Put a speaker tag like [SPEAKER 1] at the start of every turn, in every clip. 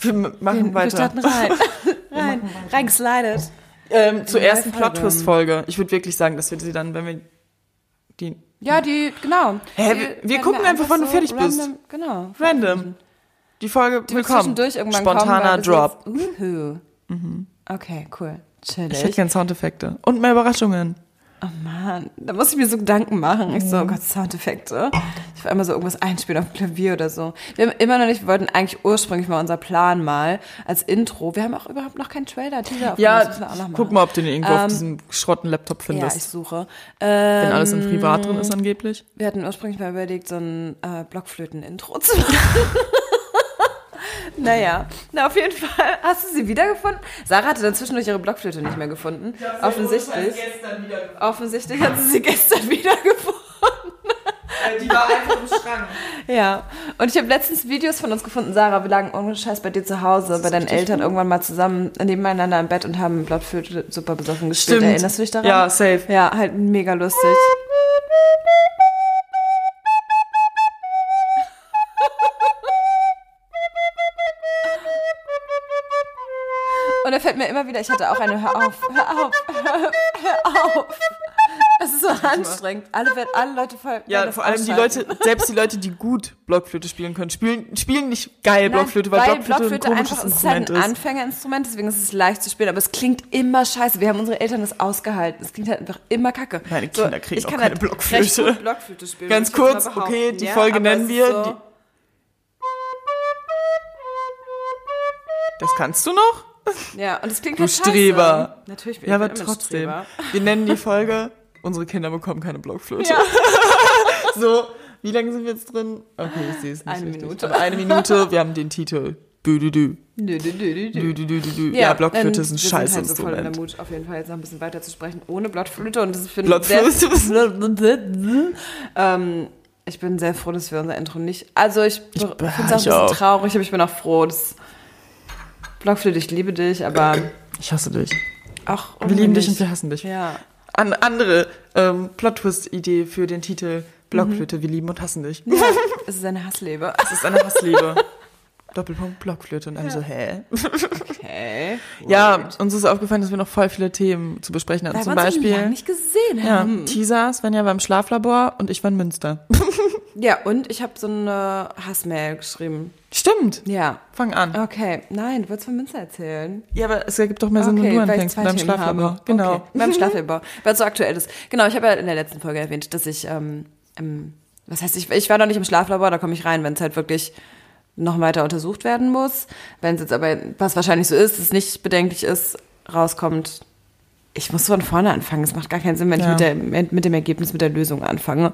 [SPEAKER 1] Wir machen
[SPEAKER 2] Wir
[SPEAKER 1] weiter.
[SPEAKER 2] starten rein. rein. Reingeslidet.
[SPEAKER 1] Ähm, zur ersten
[SPEAKER 2] Folge.
[SPEAKER 1] Plot-Twist-Folge. Ich würde wirklich sagen, dass wir sie dann, wenn wir die
[SPEAKER 2] Ja, die, genau.
[SPEAKER 1] Hä,
[SPEAKER 2] Die
[SPEAKER 1] wir- wir gucken einfach, wann du fertig bist.
[SPEAKER 2] random, Genau.
[SPEAKER 1] random die Folge
[SPEAKER 2] Die
[SPEAKER 1] bekommen.
[SPEAKER 2] zwischendurch irgendwann
[SPEAKER 1] Spontaner
[SPEAKER 2] kommen,
[SPEAKER 1] Drop.
[SPEAKER 2] Jetzt, uhu. Okay, cool. Chillig.
[SPEAKER 1] Ich hätte gern Soundeffekte. Und mehr Überraschungen.
[SPEAKER 2] Oh Mann, da muss ich mir so Gedanken machen. Ich so, oh Gott, Soundeffekte. Ich will einmal so irgendwas einspielen auf dem Klavier oder so. Wir haben immer noch nicht, wir wollten eigentlich ursprünglich mal unser Plan mal als Intro. Wir haben auch überhaupt noch keinen Trailer, Teaser. noch
[SPEAKER 1] Ja, guck mal, ob du den irgendwo auf
[SPEAKER 2] Ähm,
[SPEAKER 1] diesem schrotten Laptop
[SPEAKER 2] Ja,
[SPEAKER 1] findest.
[SPEAKER 2] ich suche.
[SPEAKER 1] wenn
[SPEAKER 2] Ähm,
[SPEAKER 1] alles in Privat drin ist angeblich.
[SPEAKER 2] wir hatten ursprünglich mal überlegt, so ein äh, Blockflöten-Intro zu machen. naja, na auf jeden Fall. Hast du sie wiedergefunden? Sarah hatte dann zwischendurch ihre Blockflöte nicht mehr gefunden. Offensichtlich. Offensichtlich hat sie sie gestern wiedergefunden.
[SPEAKER 1] Die war einfach im Schrank.
[SPEAKER 2] Ja. Und ich habe letztens Videos von uns gefunden, Sarah. Wir lagen ohne Scheiß bei dir zu Hause, bei deinen Eltern irgendwann mal zusammen nebeneinander im Bett und haben Blockflöte super besoffen gespielt.
[SPEAKER 1] Stimmt.
[SPEAKER 2] Erinnerst du dich daran?
[SPEAKER 1] Ja, safe.
[SPEAKER 2] Ja, halt mega lustig. Und da fällt mir immer wieder, ich hatte auch eine, hör auf, hör auf, hör, auf. Es ist so anstrengend. Alle, alle Leute voll.
[SPEAKER 1] Ja, vor allem die. Leute, selbst die Leute, die gut Blockflöte spielen können, spielen, spielen nicht geil
[SPEAKER 2] Nein,
[SPEAKER 1] Blockflöte, weil, Blockflöte, ein komisches
[SPEAKER 2] einfach, es ist halt
[SPEAKER 1] Instrument
[SPEAKER 2] ein. Anfängerinstrument, deswegen ist es leicht zu spielen, aber es klingt immer scheiße. Wir haben unsere Eltern das ausgehalten. Es klingt halt einfach immer kacke.
[SPEAKER 1] Meine Kinder kriegen
[SPEAKER 2] ich
[SPEAKER 1] auch
[SPEAKER 2] kann
[SPEAKER 1] keine
[SPEAKER 2] halt
[SPEAKER 1] Blockflöte.
[SPEAKER 2] Blockflöte spielen.
[SPEAKER 1] Ganz kurz, okay, die
[SPEAKER 2] Ja,
[SPEAKER 1] Folge nennen wir
[SPEAKER 2] So,
[SPEAKER 1] die- Das kannst du noch?
[SPEAKER 2] Ja, und es klingt
[SPEAKER 1] Du
[SPEAKER 2] halt scheiße.
[SPEAKER 1] Streber.
[SPEAKER 2] Natürlich bin
[SPEAKER 1] Ja,
[SPEAKER 2] ich
[SPEAKER 1] aber
[SPEAKER 2] bin immer
[SPEAKER 1] trotzdem.
[SPEAKER 2] Streber.
[SPEAKER 1] Wir nennen die Folge, unsere Kinder bekommen keine Blockflöte.
[SPEAKER 2] Ja.
[SPEAKER 1] So, wie lange sind wir jetzt drin? Okay, ich sehe es nicht
[SPEAKER 2] Eine
[SPEAKER 1] richtig.
[SPEAKER 2] Minute.
[SPEAKER 1] Aber eine Minute, wir haben den Titel. Dü, dü, dü.
[SPEAKER 2] Dü, dü, dü, dü, dü.
[SPEAKER 1] Dü. Ja, Blockflöte ist ein scheiß
[SPEAKER 2] halt so voll in der
[SPEAKER 1] Instrument.
[SPEAKER 2] Mut, auf jeden Fall jetzt noch ein bisschen weiter zu sprechen, ohne Blockflöte. Und das finde
[SPEAKER 1] Blockflöte?
[SPEAKER 2] Sehr, ähm, ich bin sehr froh, dass wir unser Intro nicht. Also ich,
[SPEAKER 1] Ich-
[SPEAKER 2] finde es auch ein
[SPEAKER 1] ich
[SPEAKER 2] bisschen
[SPEAKER 1] auch.
[SPEAKER 2] traurig, aber ich bin auch froh. Dass Blockflöte, ich liebe dich, aber
[SPEAKER 1] Ich hasse dich.
[SPEAKER 2] auch.
[SPEAKER 1] Wir lieben dich und wir hassen dich.
[SPEAKER 2] Ja.
[SPEAKER 1] An, andere ähm, Plot-Twist-Idee für den Titel Blockflöte, wir lieben und hassen dich.
[SPEAKER 2] ja. Es ist eine Hassliebe.
[SPEAKER 1] Das ist eine Hassliebe. Doppelpunkt Blockflöte und alle so, hä?
[SPEAKER 2] Okay.
[SPEAKER 1] Ja, uns ist aufgefallen, dass wir noch voll viele Themen zu besprechen hatten.
[SPEAKER 2] Weil
[SPEAKER 1] Zum
[SPEAKER 2] wir uns
[SPEAKER 1] Beispiel,
[SPEAKER 2] nicht gesehen
[SPEAKER 1] ja,
[SPEAKER 2] haben.
[SPEAKER 1] Teaser, Svenja war im Schlaflabor und ich war in Münster.
[SPEAKER 2] Ja, und ich habe so eine Hassmail geschrieben.
[SPEAKER 1] Stimmt.
[SPEAKER 2] Ja.
[SPEAKER 1] Fang an.
[SPEAKER 2] Okay. Nein, du wolltest von Münster erzählen.
[SPEAKER 1] Ja, aber es ergibt doch mehr Sinn, wenn du anfängst beim Schlaflabor.
[SPEAKER 2] habe.
[SPEAKER 1] Genau.
[SPEAKER 2] Okay. Beim Schlaflabor, weil es so aktuell ist. Genau, ich habe ja in der letzten Folge erwähnt, dass ich, ähm, ähm, was heißt, ich, ich war noch nicht im Schlaflabor, da komme ich rein, wenn es halt wirklich noch weiter untersucht werden muss. Wenn es jetzt aber, was wahrscheinlich so ist, es nicht bedenklich ist, rauskommt, ich muss von vorne anfangen. Es macht gar keinen Sinn, wenn
[SPEAKER 1] Ja.
[SPEAKER 2] ich mit, der, mit, dem Ergebnis, mit der Lösung anfange.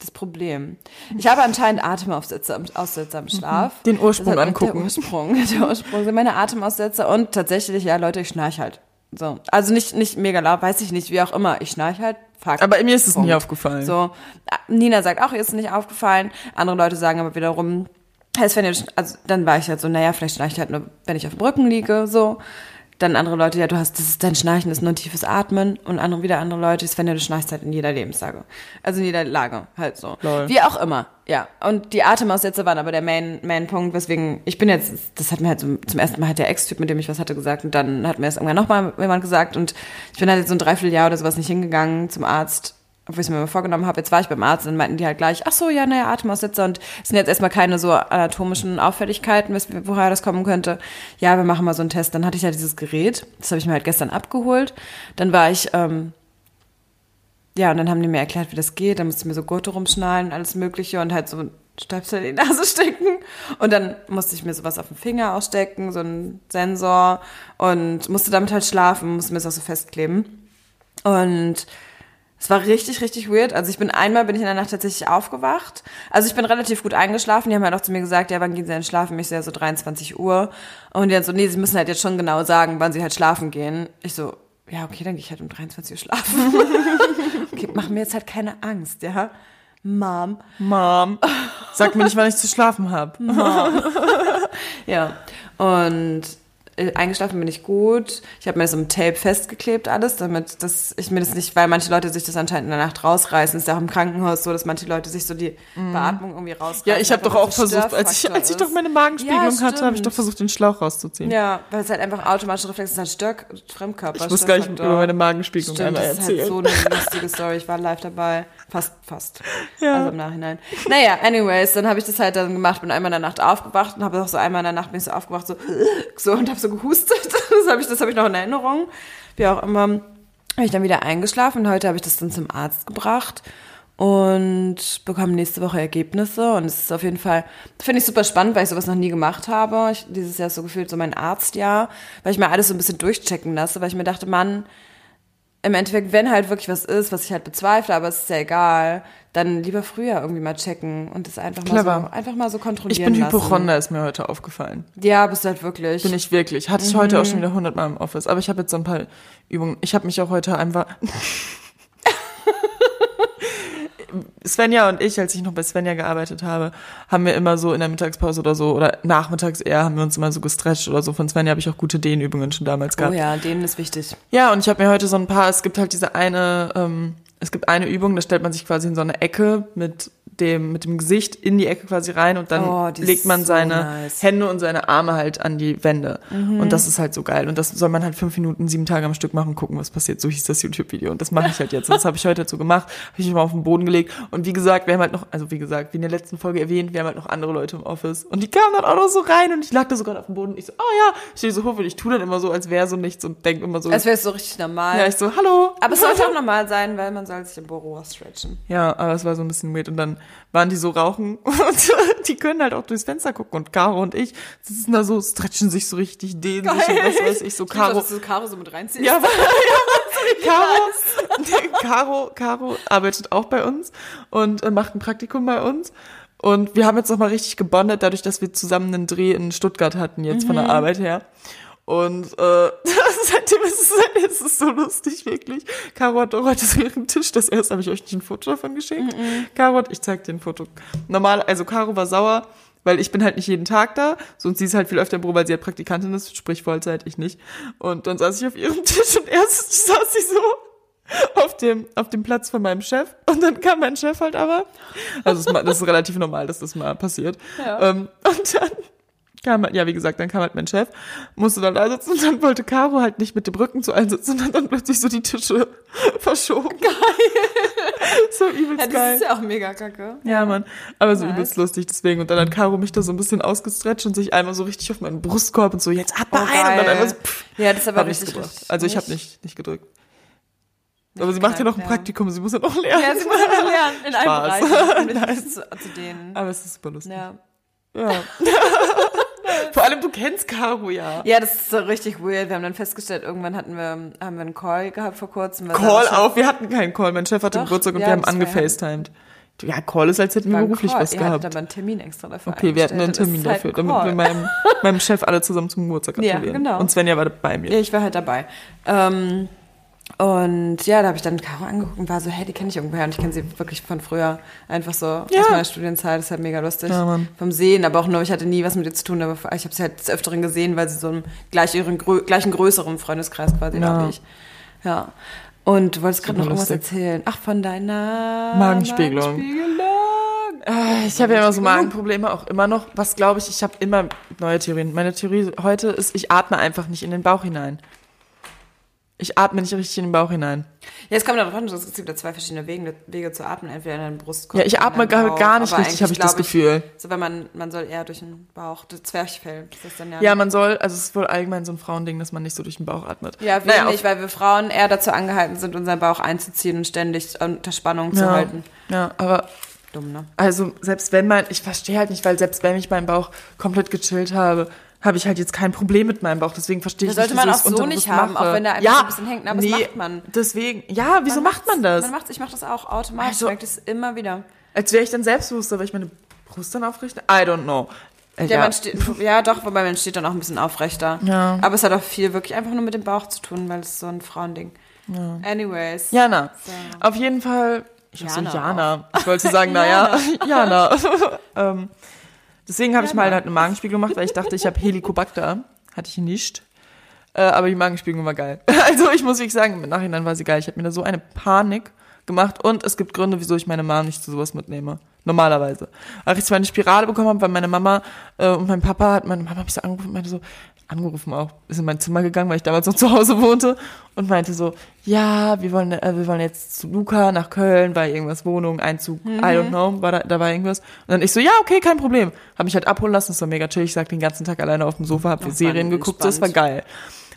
[SPEAKER 2] Das Problem. Ich habe anscheinend Atemaussetzer im, Aussetzer im Schlaf.
[SPEAKER 1] Den Ursprung angucken.
[SPEAKER 2] Der Ursprung, der Ursprung sind meine Atemaussetzer und tatsächlich, ja, Leute, ich schnarch halt. So. Also nicht, nicht mega laut, weiß ich nicht, wie auch immer. Ich schnarch halt. Fuck.
[SPEAKER 1] Aber mir ist es
[SPEAKER 2] Punkt.
[SPEAKER 1] nie aufgefallen.
[SPEAKER 2] So. Nina sagt auch, ihr ist es nicht aufgefallen. Andere Leute sagen aber wiederum, heißt, wenn ihr, also dann war ich halt so, naja, vielleicht schnarche ich halt nur, wenn ich auf dem Rücken liege, so. Dann andere Leute, ja, du hast, das ist dein Schnarchen, ist nur ein tiefes Atmen. Und andere, wieder andere Leute, Sven, ja, du schnarchst halt in jeder Lebenslage. Also in jeder Lage, halt so.
[SPEAKER 1] Lol.
[SPEAKER 2] Wie auch immer, ja. Und die Atemaussätze waren aber der Main, Main-Punkt, weswegen, ich bin jetzt, das hat mir halt so, zum ersten Mal hat der Ex-Typ, mit dem ich was hatte, gesagt. Und dann hat mir das irgendwann nochmal jemand gesagt. Und ich bin halt jetzt so ein Dreivierteljahr oder sowas nicht hingegangen zum Arzt obwohl ich es mir mal vorgenommen habe, jetzt war ich beim Arzt und meinten die halt gleich, ach so, ja, naja, Atemaussetzer und es sind jetzt erstmal keine so anatomischen Auffälligkeiten, woher das kommen könnte. Ja, wir machen mal so einen Test. Dann hatte ich halt dieses Gerät, das habe ich mir halt gestern abgeholt. Dann war ich, ähm, ja, und dann haben die mir erklärt, wie das geht. Dann musste ich mir so Gurte rumschnallen und alles mögliche und halt so Stöpsel in die Nase stecken. Und dann musste ich mir sowas auf den Finger ausstecken, so einen Sensor und musste damit halt schlafen, musste mir das auch so festkleben. Und es war richtig, richtig weird. Also ich bin einmal, bin ich in der Nacht tatsächlich aufgewacht. Also ich bin relativ gut eingeschlafen. Die haben halt auch zu mir gesagt, ja, wann gehen sie denn schlafen? Ich so, ja, so 23 Uhr. Und die dann so, nee, sie müssen halt jetzt schon genau sagen, wann sie halt schlafen gehen. Ich so, ja, okay, dann gehe ich halt um 23 Uhr schlafen. okay, mach mir jetzt halt keine Angst, ja. Mom.
[SPEAKER 1] Mom, sag mir nicht, wann ich zu schlafen habe.
[SPEAKER 2] Ja. Und eingeschlafen bin ich gut. Ich habe mir das im Tape festgeklebt alles, damit dass ich mir das nicht, weil manche Leute sich das anscheinend in der Nacht rausreißen. Ist ja auch im Krankenhaus so, dass manche Leute sich so die Beatmung irgendwie rausreißen.
[SPEAKER 1] Mhm. Ja, ich habe doch auch versucht, als ich, als ich doch meine Magenspiegelung
[SPEAKER 2] Ja,
[SPEAKER 1] hatte, habe ich doch versucht, den Schlauch rauszuziehen.
[SPEAKER 2] Ja, weil es halt einfach automatischer Reflex ist, halt Störk Fremdkörper.
[SPEAKER 1] Ich muss gleich über meine Magenspiegelung
[SPEAKER 2] Stimmt,
[SPEAKER 1] einmal
[SPEAKER 2] das ist
[SPEAKER 1] erzählen.
[SPEAKER 2] halt so eine lustige Story. Ich war live dabei. Fast, fast.
[SPEAKER 1] Ja.
[SPEAKER 2] Also im Nachhinein. Naja, anyways, dann habe ich das halt dann gemacht, bin einmal in der Nacht aufgewacht und habe auch so einmal in der Nacht bin ich so aufgewacht, so, so und habe so gehustet. Das habe ich, habe ich noch in Erinnerung. Wie auch immer, habe ich dann wieder eingeschlafen und heute habe ich das dann zum Arzt gebracht und bekomme nächste Woche Ergebnisse und es ist auf jeden Fall, finde ich super spannend, weil ich sowas noch nie gemacht habe. Ich, dieses Jahr ist so gefühlt so mein Arztjahr, weil ich mir alles so ein bisschen durchchecken lasse, weil ich mir dachte, Mann, im Endeffekt, wenn halt wirklich was ist, was ich halt bezweifle, aber es ist ja egal, dann lieber früher irgendwie mal checken und das einfach mal, so, einfach mal so kontrollieren
[SPEAKER 1] Ich bin
[SPEAKER 2] lassen.
[SPEAKER 1] Hypochonder, ist mir heute aufgefallen.
[SPEAKER 2] Ja, bist du halt wirklich.
[SPEAKER 1] Bin ich wirklich. Hatte ich heute
[SPEAKER 2] Mhm.
[SPEAKER 1] auch schon wieder hundertmal im Office. Aber ich habe jetzt so ein paar Übungen. Ich habe mich auch heute einfach... Svenja und ich, als ich noch bei Svenja gearbeitet habe, haben wir immer so in der Mittagspause oder so, oder nachmittags eher, haben wir uns immer so gestretcht oder so. Von Svenja habe ich auch gute Dehnübungen schon damals
[SPEAKER 2] oh
[SPEAKER 1] gehabt.
[SPEAKER 2] ja, denen ist wichtig.
[SPEAKER 1] Ja, und ich habe mir heute so ein paar, es gibt halt diese eine, ähm, es gibt eine Übung, da stellt man sich quasi in so eine Ecke mit dem, mit dem Gesicht in die Ecke quasi rein und dann
[SPEAKER 2] Oh,
[SPEAKER 1] legt man
[SPEAKER 2] so
[SPEAKER 1] seine
[SPEAKER 2] nice.
[SPEAKER 1] Hände und seine Arme halt an die Wände.
[SPEAKER 2] Mhm.
[SPEAKER 1] Und das ist halt so geil. Und das soll man halt fünf Minuten, sieben Tage am Stück machen und gucken, was passiert. So hieß das YouTube-Video. Und das mache ich halt jetzt. Und das habe ich heute dazu gemacht, habe ich mich mal auf den Boden gelegt. Und wie gesagt, wir haben halt noch, also wie gesagt, wie in der letzten Folge erwähnt, wir haben halt noch andere Leute im Office. Und die kamen dann auch noch so rein und ich lag da sogar auf dem Boden. Und ich so, oh ja, ich stehe so hoch und ich tue dann immer so, als wäre so nichts und denke immer so,
[SPEAKER 2] Als wäre es so richtig normal.
[SPEAKER 1] ja, ich so, hallo.
[SPEAKER 2] aber es sollte auch normal sein, weil man soll sich im Büro stretchen.
[SPEAKER 1] Ja, aber es war so ein bisschen weird. Und dann waren die so rauchen und die können halt auch durchs Fenster gucken. Und Caro und ich sitzen da so, stretchen sich so richtig, dehnen sich und was weiß ich, so
[SPEAKER 2] Caro.
[SPEAKER 1] Caro.
[SPEAKER 2] dass du Caro so mit reinziehst.
[SPEAKER 1] Ja, Caro, Caro, Caro arbeitet auch bei uns und macht ein Praktikum bei uns. Und wir haben jetzt noch mal richtig gebondet, dadurch, dass wir zusammen einen Dreh in Stuttgart hatten, jetzt von der Arbeit her. Und äh, seitdem ist es, es ist so lustig, wirklich. Caro hat doch heute so ihren Tisch, das erste habe ich euch nicht ein Foto davon geschickt. Caro hat, ich zeig dir ein Foto. Normal, also Caro war sauer, weil ich bin halt nicht jeden Tag da, so und sie ist halt viel öfter im Büro, weil sie halt Praktikantin ist, sprich Vollzeit, ich nicht. Und dann saß ich auf ihrem Tisch und erst saß sie so auf dem, auf dem Platz von meinem Chef und dann kam mein Chef halt aber. Also es ist mal- das ist relativ normal, dass das mal passiert.
[SPEAKER 2] Ja.
[SPEAKER 1] Ähm, und dann kam halt, ja wie gesagt, dann kam halt mein Chef, musste dann da sitzen und dann wollte Caro halt nicht mit dem Rücken zu allen sitzen und hat dann plötzlich so die Tische verschoben. Geil. so übelst
[SPEAKER 2] Ja, das
[SPEAKER 1] geil.
[SPEAKER 2] ist ja auch mega kacke.
[SPEAKER 1] Ja, Mann. Aber so
[SPEAKER 2] Nice.
[SPEAKER 1] übelst lustig deswegen. Und dann hat Caro mich da so ein bisschen ausgestretcht und sich einmal so richtig auf meinen Brustkorb und so, jetzt atme
[SPEAKER 2] Oh,
[SPEAKER 1] ein. Und dann einfach so, pff,
[SPEAKER 2] Ja, das ist aber richtig, richtig.
[SPEAKER 1] Also ich habe nicht, nicht gedrückt. Aber sie macht ja noch ein
[SPEAKER 2] ja.
[SPEAKER 1] Praktikum, sie muss ja noch lernen.
[SPEAKER 2] Ja, sie muss aber lernen, in allen
[SPEAKER 1] Spaß.
[SPEAKER 2] Bereichen. Um mich zu, zu denen.
[SPEAKER 1] Aber es ist super lustig.
[SPEAKER 2] Ja.
[SPEAKER 1] Ja. Vor allem, du kennst Caro ja.
[SPEAKER 2] ja, das ist so richtig weird. Wir haben dann festgestellt, irgendwann hatten wir, haben wir einen Call gehabt vor kurzem.
[SPEAKER 1] Call auf, wir hatten keinen Call. Mein Chef hatte
[SPEAKER 2] Doch,
[SPEAKER 1] Geburtstag und
[SPEAKER 2] ja,
[SPEAKER 1] wir haben angefacetimed. Ja, Call ist, als hätten wir beruflich was
[SPEAKER 2] Ihr hattet
[SPEAKER 1] gehabt.
[SPEAKER 2] aber einen Termin extra dafür
[SPEAKER 1] Okay, wir hatten einen. Termin
[SPEAKER 2] ist
[SPEAKER 1] dafür,
[SPEAKER 2] halt
[SPEAKER 1] damit wir meinem, meinem Chef alle zusammen zum Geburtstag
[SPEAKER 2] Ja,
[SPEAKER 1] gratulieren.
[SPEAKER 2] genau.
[SPEAKER 1] Und Svenja war bei mir.
[SPEAKER 2] Ja, ich war halt dabei. Ähm, und ja, da habe ich dann Caro angeguckt und war so, hey, die kenne ich irgendwoher. Und ich kenne sie wirklich von früher. Einfach so
[SPEAKER 1] Ja.
[SPEAKER 2] aus meiner Studienzeit. Das ist halt mega lustig.
[SPEAKER 1] Ja.
[SPEAKER 2] Vom Sehen, aber auch nur, ich hatte nie was mit ihr zu tun. Aber ich habe sie halt des Öfteren gesehen, weil sie so im gleichen, grö gleichen größeren Freundeskreis quasi
[SPEAKER 1] Ja.
[SPEAKER 2] war wie ich. Ja. Und du wolltest gerade noch
[SPEAKER 1] Super
[SPEAKER 2] irgendwas
[SPEAKER 1] lustig.
[SPEAKER 2] erzählen. Ach, von deiner
[SPEAKER 1] Magenspiegelung.
[SPEAKER 2] Magenspiegelung.
[SPEAKER 1] Äh, Ich habe ja immer so Magenprobleme, auch immer noch. Was glaube ich, ich habe immer neue Theorien. Meine Theorie heute ist, ich atme einfach nicht in den Bauch hinein. Ich atme nicht richtig in den Bauch hinein.
[SPEAKER 2] Ja, es kommt darauf an, es gibt ja zwei verschiedene Wege, Wege zu atmen. Entweder in deinen Brustkorb.
[SPEAKER 1] Ja, ich atme gar, gar nicht
[SPEAKER 2] Aber
[SPEAKER 1] richtig, habe ich das Gefühl.
[SPEAKER 2] So, weil man, man soll eher durch den Bauch, das Zwerchfell. Das ist dann ja.
[SPEAKER 1] Ja, man soll, also es ist wohl allgemein so ein Frauending, dass man nicht so durch den Bauch atmet.
[SPEAKER 2] ja, wir
[SPEAKER 1] Naja,
[SPEAKER 2] nicht, weil wir Frauen eher dazu angehalten sind, unseren Bauch einzuziehen und ständig unter Spannung zu
[SPEAKER 1] ja,
[SPEAKER 2] halten.
[SPEAKER 1] ja, aber
[SPEAKER 2] Dumm, ne?
[SPEAKER 1] also selbst wenn mein, ich verstehe halt nicht, weil selbst wenn ich meinen Bauch komplett gechillt habe, habe ich halt jetzt kein Problem mit meinem Bauch. Deswegen verstehe ich
[SPEAKER 2] Das sollte
[SPEAKER 1] nicht,
[SPEAKER 2] man
[SPEAKER 1] wieso
[SPEAKER 2] auch so nicht haben,
[SPEAKER 1] mache.
[SPEAKER 2] auch wenn der einfach
[SPEAKER 1] ja,
[SPEAKER 2] so ein bisschen hängt. Aber das macht man.
[SPEAKER 1] Deswegen, ja, wieso macht man das?
[SPEAKER 2] Man macht's, ich mache das auch automatisch.
[SPEAKER 1] Also-
[SPEAKER 2] ich merke das immer wieder.
[SPEAKER 1] Als wäre ich dann selbstbewusster, weil ich meine Brust dann aufrichte? I don't know. Äh,
[SPEAKER 2] Ja, Man steht, ja, doch, wobei man steht dann auch ein bisschen aufrechter.
[SPEAKER 1] Ja.
[SPEAKER 2] Aber es hat auch viel wirklich einfach nur mit dem Bauch zu tun, weil es so ein Frauending. Anyways.
[SPEAKER 1] Jana.
[SPEAKER 2] So.
[SPEAKER 1] Auf jeden Fall. Ich Jana. So, Jana. Ich wollte sagen, naja, Jana. ähm, deswegen habe ich mal halt eine Magenspiegel gemacht, weil ich dachte, ich habe Helicobacter. hatte ich nicht. Äh, aber die Magenspiegelung war geil. Also ich muss wirklich sagen, im Nachhinein war sie geil. Ich habe mir da so eine Panik gemacht und es gibt Gründe, wieso ich meine Mama nicht zu sowas mitnehme. Normalerweise. Als ich meine Spirale bekommen habe, weil meine Mama äh, und mein Papa hat meine Mama mich so angerufen und meinte so, angerufen auch, ist in mein Zimmer gegangen, weil ich damals noch zu Hause wohnte und meinte so, ja, wir wollen, äh, wir wollen jetzt zu Luca nach Köln, weil irgendwas Wohnung, Einzug,
[SPEAKER 2] Mhm.
[SPEAKER 1] I don't know, war da, da war irgendwas. Und dann ich so, ja, okay, kein Problem. Hab mich halt abholen lassen, das war mega chill. Ich sag den ganzen Tag alleine auf dem Sofa, hab
[SPEAKER 2] Ach,
[SPEAKER 1] Serien geguckt, das war geil.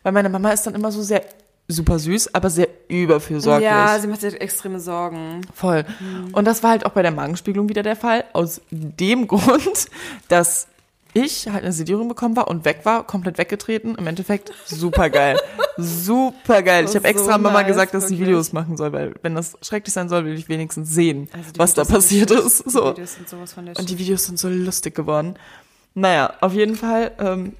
[SPEAKER 1] Weil meine Mama ist dann immer so sehr super süß, aber sehr überfürsorglich.
[SPEAKER 2] Ja, sie macht sich extreme Sorgen.
[SPEAKER 1] Voll. Und das war halt auch bei der Magenspiegelung wieder der Fall. Aus dem Grund, dass ich halt eine Sedierung bekommen war und weg war, komplett weggetreten. Im Endeffekt super geil. super geil.
[SPEAKER 2] Das
[SPEAKER 1] Ich habe extra
[SPEAKER 2] so
[SPEAKER 1] Mama
[SPEAKER 2] nice,
[SPEAKER 1] gesagt, dass sie. Videos machen soll, weil wenn das schrecklich sein soll, will ich wenigstens sehen,
[SPEAKER 2] Also die
[SPEAKER 1] was da
[SPEAKER 2] Videos sind
[SPEAKER 1] passiert ist.
[SPEAKER 2] Die
[SPEAKER 1] So.
[SPEAKER 2] Der
[SPEAKER 1] Und die. Videos sind so lustig geworden. Naja, auf jeden Fall ähm,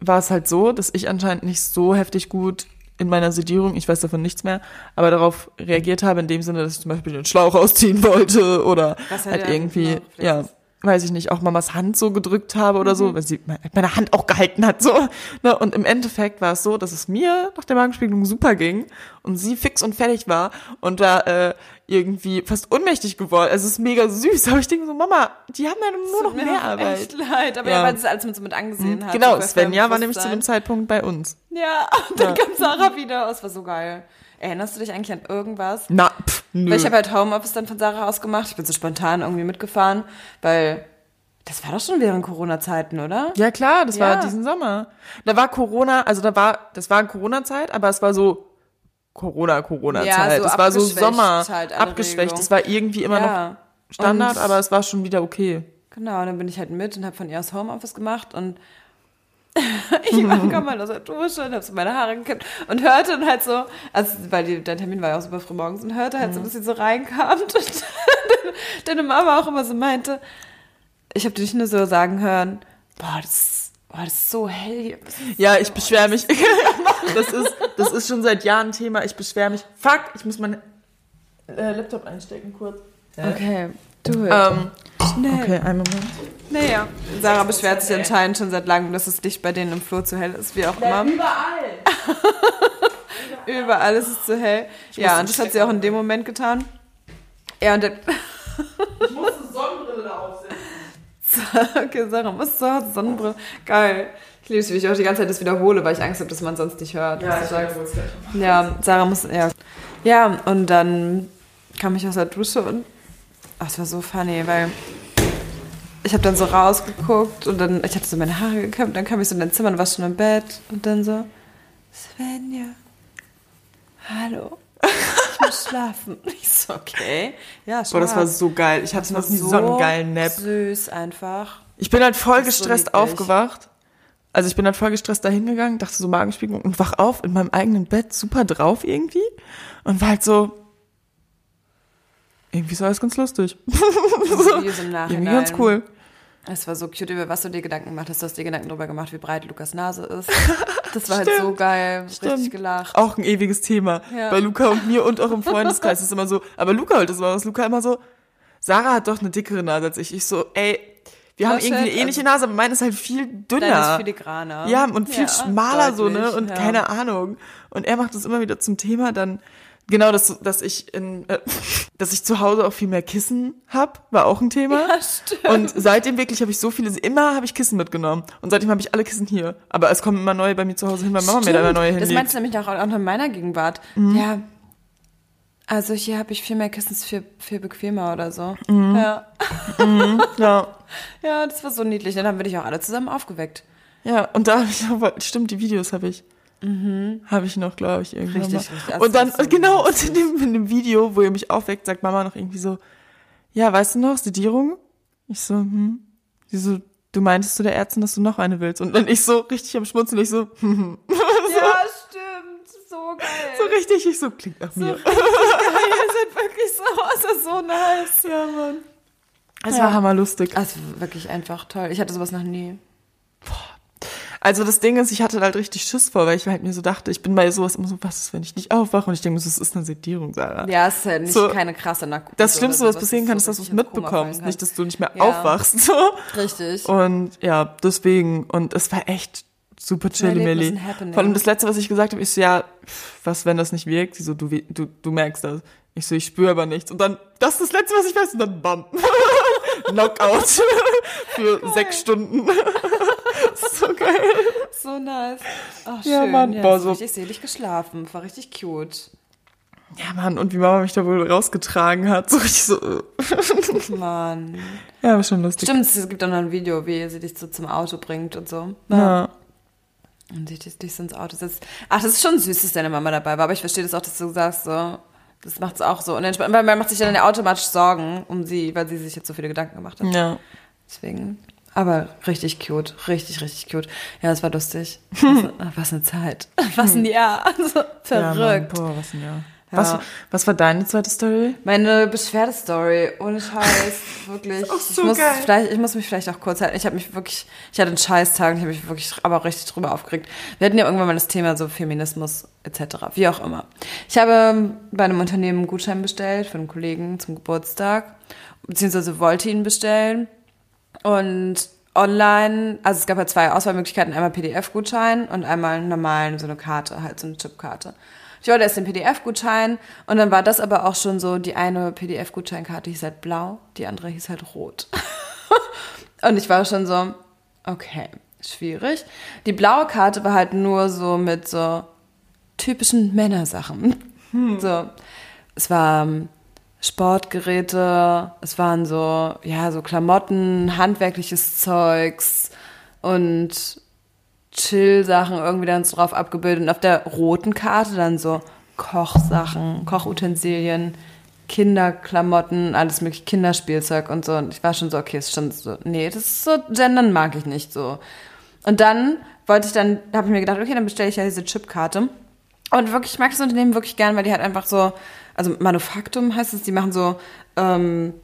[SPEAKER 1] war es halt so, dass ich anscheinend nicht so heftig gut in meiner Sedierung, ich weiß davon nichts mehr, aber darauf reagiert habe in dem Sinne, dass ich zum Beispiel den Schlauch ausziehen wollte oder halt irgendwie?
[SPEAKER 2] Vielleicht
[SPEAKER 1] ja,
[SPEAKER 2] ist-
[SPEAKER 1] weiß ich nicht, auch Mamas Hand so gedrückt habe oder
[SPEAKER 2] Mhm.
[SPEAKER 1] so, weil sie meine Hand auch gehalten hat, so. Ne? Und im Endeffekt war es so, dass es mir nach der Magenspiegelung super ging und sie fix und fertig war und da äh, irgendwie fast ohnmächtig geworden. Also es ist mega süß, aber ich denke so, Mama, die haben ja nur noch mehr Arbeit.
[SPEAKER 2] Echt leid, aber
[SPEAKER 1] Ja.
[SPEAKER 2] ja, weil sie es alles mit so mit angesehen hat.
[SPEAKER 1] Genau, Svenja war nämlich zu dem Zeitpunkt bei uns.
[SPEAKER 2] Ja, und dann
[SPEAKER 1] Ja.
[SPEAKER 2] kam Sarah wieder. Es war so geil. Erinnerst du dich eigentlich an irgendwas?
[SPEAKER 1] Na, pff, nö.
[SPEAKER 2] Weil ich habe halt Homeoffice dann von Sarah aus gemacht. Ich bin so spontan irgendwie mitgefahren, weil das war doch schon während Corona-Zeiten, oder?
[SPEAKER 1] ja klar, das
[SPEAKER 2] Ja.
[SPEAKER 1] war diesen Sommer. Da war Corona, also da war, das war Corona-Zeit, aber es war so Corona, Corona-Zeit.
[SPEAKER 2] Ja, so
[SPEAKER 1] es war so Sommer,
[SPEAKER 2] halt
[SPEAKER 1] abgeschwächt. Es war irgendwie immer noch
[SPEAKER 2] Ja.
[SPEAKER 1] Standard,
[SPEAKER 2] Und-
[SPEAKER 1] aber es war schon wieder okay.
[SPEAKER 2] Genau, und dann bin ich halt mit und habe von ihr aus Homeoffice gemacht und ich war- kam halt aus der Dusche und habe so meine Haare gekämmt und hörte dann halt so, also weil die, der Termin war ja auch super früh morgens und hörte halt so, dass sie so reinkam und deine Mama auch immer so meinte, ich habe dich nur so sagen hören, boah, das ist, boah, das ist so hell hier.
[SPEAKER 1] Ja, ich beschwere mich. das ist, das ist schon seit Jahren Thema. Ich beschwere mich. Fuck, ich muss meinen äh, Laptop einstecken kurz.
[SPEAKER 2] Okay, do it.
[SPEAKER 1] Ähm,
[SPEAKER 2] Schnell.
[SPEAKER 1] okay, einen Moment.
[SPEAKER 2] Naja, Sarah beschwert sich anscheinend schon seit langem, dass das Licht bei denen im Flur zu hell ist, wie auch immer.
[SPEAKER 1] Überall.
[SPEAKER 2] Überall ist es zu hell. Ja,
[SPEAKER 1] den
[SPEAKER 2] und das hat sie auch in dem Moment getan. Ja, und dann,
[SPEAKER 1] Ich musste Sonnenbrille da aufsetzen.
[SPEAKER 2] okay, Sarah muss zu Hause Sonnenbrille. Geil. Ich liebe es, wie ich auch die ganze Zeit das wiederhole, weil ich Angst habe, dass man sonst nicht hört. was du sagst. Ja, Sarah muss, ja. Ja, und dann kam ich aus der Dusche und, ach, es war so funny, weil ich habe dann so rausgeguckt und dann, ich hatte so meine Haare gekämmt, dann kam ich so in dein Zimmer und war schon im Bett und dann so, Svenja, hallo, ich muss schlafen. Ich so, okay, ja, schlaf.
[SPEAKER 1] Boah, das war so geil. Ich hatte noch nie so einen geilen Nap.
[SPEAKER 2] süß einfach.
[SPEAKER 1] Ich bin halt voll
[SPEAKER 2] so
[SPEAKER 1] gestresst
[SPEAKER 2] niedlich.
[SPEAKER 1] aufgewacht. Also ich bin halt voll gestresst dahin gegangen, dachte so Magenspiegelung und wach auf in meinem eigenen Bett, super drauf irgendwie. Und war halt so, irgendwie ist alles ganz lustig.
[SPEAKER 2] Im
[SPEAKER 1] Irgendwie ganz cool.
[SPEAKER 2] Es war so cute, über was du dir Gedanken gemacht hast. Du hast dir Gedanken darüber gemacht, wie breit Lukas Nase ist. Das war halt so
[SPEAKER 1] Stimmt.
[SPEAKER 2] geil. Richtig
[SPEAKER 1] Stimmt.
[SPEAKER 2] gelacht.
[SPEAKER 1] Auch ein ewiges Thema.
[SPEAKER 2] Ja.
[SPEAKER 1] Bei Luca und mir und auch im Freundeskreis ist immer so, aber Luca halt das war was. Luca immer so, Sarah hat doch eine dickere Nase als ich. Ich so, ey, wir haben
[SPEAKER 2] Bullshit,
[SPEAKER 1] irgendwie eine ähnliche Nase, aber meine ist halt viel dünner.
[SPEAKER 2] Deine ist filigraner.
[SPEAKER 1] Ja, und viel
[SPEAKER 2] Ja,
[SPEAKER 1] schmaler so, ne?
[SPEAKER 2] deutlich,
[SPEAKER 1] Und
[SPEAKER 2] ja.
[SPEAKER 1] keine Ahnung. Und er macht das immer wieder zum Thema, dann genau, dass, dass ich in, äh, dass ich zu Hause auch viel mehr Kissen hab, war auch ein Thema.
[SPEAKER 2] Ja, stimmt.
[SPEAKER 1] Und seitdem wirklich habe ich so viele, immer habe ich Kissen mitgenommen. Und seitdem habe ich alle Kissen hier. Aber es kommen immer neue bei mir zu Hause hin, weil Mama mir da immer neue
[SPEAKER 2] Das
[SPEAKER 1] hinlegt.
[SPEAKER 2] meinst du nämlich auch, auch in meiner Gegenwart.
[SPEAKER 1] Mhm.
[SPEAKER 2] Ja. Also hier habe ich viel mehr Kissens, viel, viel bequemer oder so.
[SPEAKER 1] Mhm.
[SPEAKER 2] Ja.
[SPEAKER 1] Ja.
[SPEAKER 2] ja, das war so niedlich. Dann haben wir dich auch alle zusammen aufgeweckt.
[SPEAKER 1] Ja, und da habe ich stimmt, die Videos habe ich. Habe ich noch, glaube ich, irgendwann
[SPEAKER 2] Richtig,
[SPEAKER 1] mal.
[SPEAKER 2] richtig. Also
[SPEAKER 1] Und dann,
[SPEAKER 2] das ist so
[SPEAKER 1] genau, und in dem, in dem Video, wo ihr mich aufweckt, sagt Mama noch irgendwie so, ja, weißt du noch, Sedierung? Ich so, hm. Sie so, du meintest zu der Ärztin, dass du noch eine willst. Und dann ich so richtig am Schmunzeln, ich so, hm,
[SPEAKER 2] Ja, stimmt. So geil.
[SPEAKER 1] so richtig, ich so, klingt nach
[SPEAKER 2] so
[SPEAKER 1] mir.
[SPEAKER 2] richtig geil. Ihr seid wirklich so, das ist so nice.
[SPEAKER 1] Ja, Mann. Es
[SPEAKER 2] Ja.
[SPEAKER 1] war hammerlustig.
[SPEAKER 2] Also wirklich einfach toll. Ich hatte sowas noch nie.
[SPEAKER 1] Also das Ding ist, ich hatte halt richtig Schiss vor, weil ich halt mir so dachte, ich bin bei sowas immer so, was ist, wenn ich nicht aufwache? Und ich denke mir so, das ist eine Sedierung, Sarah.
[SPEAKER 2] Ja, es ist halt nicht
[SPEAKER 1] So,
[SPEAKER 2] keine krasse Narkose.
[SPEAKER 1] Das Schlimmste,
[SPEAKER 2] oder
[SPEAKER 1] was passieren kann, ist, dass du es mitbekommst, nicht, dass du nicht mehr
[SPEAKER 2] Ja.
[SPEAKER 1] aufwachst. So.
[SPEAKER 2] Richtig.
[SPEAKER 1] Und ja, deswegen, und es war echt super chilly
[SPEAKER 2] Erlebnis,
[SPEAKER 1] Milli.
[SPEAKER 2] ein Happening.
[SPEAKER 1] Vor allem das letzte, was ich gesagt habe, ist so, ja, was, wenn das nicht wirkt? Sie so, du, du, du merkst das. Ich so, ich spüre aber nichts. Und dann, das ist das letzte, was ich weiß, und dann bam. Knockout für sechs Stunden. so geil.
[SPEAKER 2] So nice. Ach,
[SPEAKER 1] Ja,
[SPEAKER 2] schön.
[SPEAKER 1] Mann,
[SPEAKER 2] ja,
[SPEAKER 1] boah, so-
[SPEAKER 2] richtig selig geschlafen. War richtig cute.
[SPEAKER 1] Ja, Mann, und wie Mama mich da wohl rausgetragen hat. So richtig so, äh.
[SPEAKER 2] Mann.
[SPEAKER 1] ja, war schon lustig.
[SPEAKER 2] Stimmt, es gibt auch noch ein Video, wie sie dich so zum Auto bringt und so.
[SPEAKER 1] Ja.
[SPEAKER 2] Und sich dich, dich so ins Auto setzt. Ach, das ist schon süß, dass deine Mama dabei war. Aber ich verstehe das auch, dass du sagst, so, das macht's auch so unentspannt. Weil man macht sich dann ja automatisch Sorgen um sie, weil sie sich jetzt so viele Gedanken gemacht hat.
[SPEAKER 1] Ja.
[SPEAKER 2] Deswegen. Aber richtig cute. Richtig, richtig cute. Ja, es war lustig. Was, ach, was eine Zeit. Was ein Jahr. Also,
[SPEAKER 1] Ja,
[SPEAKER 2] verrückt.
[SPEAKER 1] boah, was ein Jahr.
[SPEAKER 2] Ja.
[SPEAKER 1] Was, was war deine zweite Story?
[SPEAKER 2] Meine Beschwerdestory, ohne Scheiß, wirklich.
[SPEAKER 1] auch so
[SPEAKER 2] ich, muss
[SPEAKER 1] geil.
[SPEAKER 2] Vielleicht, ich muss mich vielleicht auch kurz halten. Ich habe mich wirklich, ich hatte einen Scheißtag und ich habe mich wirklich aber auch richtig drüber aufgeregt. Wir hatten ja irgendwann mal das Thema so Feminismus etc., wie auch immer. Ich habe bei einem Unternehmen einen Gutschein bestellt für einen Kollegen zum Geburtstag, beziehungsweise wollte ihn bestellen. Und online, also es gab ja zwei Auswahlmöglichkeiten, einmal PDF-Gutschein und einmal normalen, so eine Karte, halt so eine Chipkarte. Ich wollte erst den PDF-Gutschein und dann war das aber auch schon so, die eine PDF-Gutscheinkarte hieß halt blau, die andere hieß halt rot. und ich war schon so, okay, schwierig. Die blaue Karte war halt nur so mit so typischen Männersachen. So, es war ähm, Sportgeräte, es waren so, ja, so Klamotten, handwerkliches Zeugs und Chill-Sachen irgendwie dann so drauf abgebildet. Und auf der roten Karte dann so Kochsachen, Kochutensilien, Kinderklamotten, alles mögliche Kinderspielzeug und so. Und ich war schon so, okay, ist schon so, nee, das ist so, gendern mag ich nicht so. Und dann wollte ich dann, habe ich mir gedacht, okay, dann bestelle ich ja diese Chipkarte. Und wirklich, ich mag das Unternehmen wirklich gern, weil die halt einfach so, also Manufaktum heißt es, die machen so, ähm,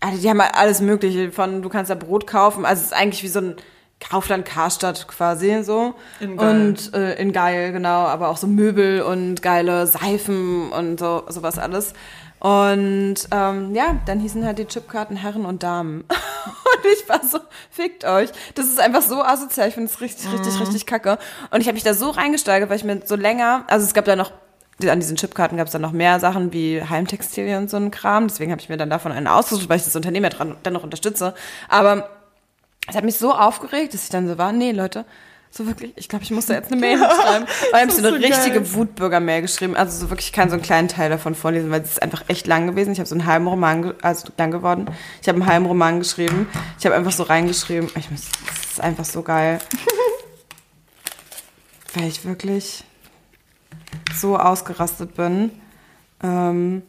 [SPEAKER 2] also die haben halt alles Mögliche von, du kannst da Brot kaufen, also es ist eigentlich wie so ein Kaufland Karstadt quasi so.
[SPEAKER 1] In geil.
[SPEAKER 2] Und äh, in geil, genau, aber auch so Möbel und geile Seifen und so sowas alles. Und ähm, ja, dann hießen halt die Chipkarten Herren und Damen. und ich war so, fickt euch. Das ist einfach so asozial. Ich finde es richtig, richtig, richtig kacke. Und ich habe mich da so reingesteigert, weil ich mir so länger, also es gab da noch an diesen Chipkarten gab es dann noch mehr Sachen wie Heimtextilien und so ein Kram. Deswegen habe ich mir dann davon einen ausgesucht, weil ich das Unternehmen ja dran, dennoch unterstütze. Aber es hat mich so aufgeregt, dass ich dann so war, nee, Leute, so wirklich, ich glaube, ich muss da jetzt eine Mail schreiben. Weil ich habe so eine
[SPEAKER 1] so
[SPEAKER 2] richtige
[SPEAKER 1] geil.
[SPEAKER 2] Wutbürger-Mail geschrieben. Also so wirklich, ich kann so einen kleinen Teil davon vorlesen, weil es ist einfach echt lang gewesen. Ich habe so einen halben Roman, also lang geworden. Ich habe einen halben Roman geschrieben. Ich habe einfach so reingeschrieben. Ich muss, das ist einfach so geil. weil ich wirklich so ausgerastet bin. Ähm,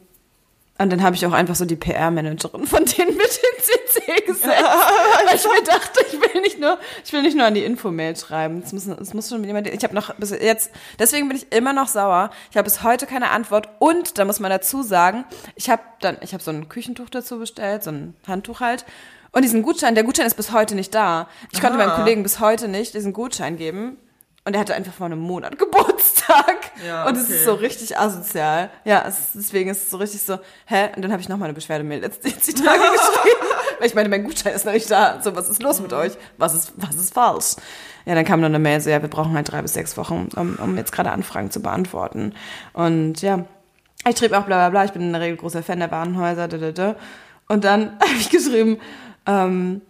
[SPEAKER 2] und dann habe ich auch einfach so die PR-Managerin von denen mit in CC gesetzt. weil ich mir dachte, ich will nicht nur, ich will nicht nur an die Infomail schreiben. Es muss, es muss schon jemand, ich habe noch bis jetzt, deswegen bin ich immer noch sauer. Ich habe bis heute keine Antwort. Und da muss man dazu sagen, ich habe dann, ich habe so ein Küchentuch dazu bestellt, so ein Handtuch halt. Und diesen Gutschein, der Gutschein ist bis heute nicht da. Ich konnte
[SPEAKER 1] Ah.
[SPEAKER 2] meinem Kollegen bis heute nicht diesen Gutschein geben. Und er hatte einfach vor einem Monat Geburtstag.
[SPEAKER 1] Ja,
[SPEAKER 2] und es
[SPEAKER 1] okay.
[SPEAKER 2] ist so richtig asozial. Ja, es, deswegen ist es so richtig so, hä? Und dann habe ich nochmal eine Beschwerdemail jetzt die Tage geschrieben. Weil ich meine, mein Gutschein ist noch nicht da. So, was ist los mit euch? Was ist, was ist falsch? Ja, dann kam dann eine Mail so, ja, wir brauchen halt drei bis sechs Wochen, um, um jetzt gerade Anfragen zu beantworten. Und ja, ich schrieb auch bla bla bla, ich bin in der Regel großer Fan der Warenhäuser, da, da, da. Und dann habe ich geschrieben, ähm,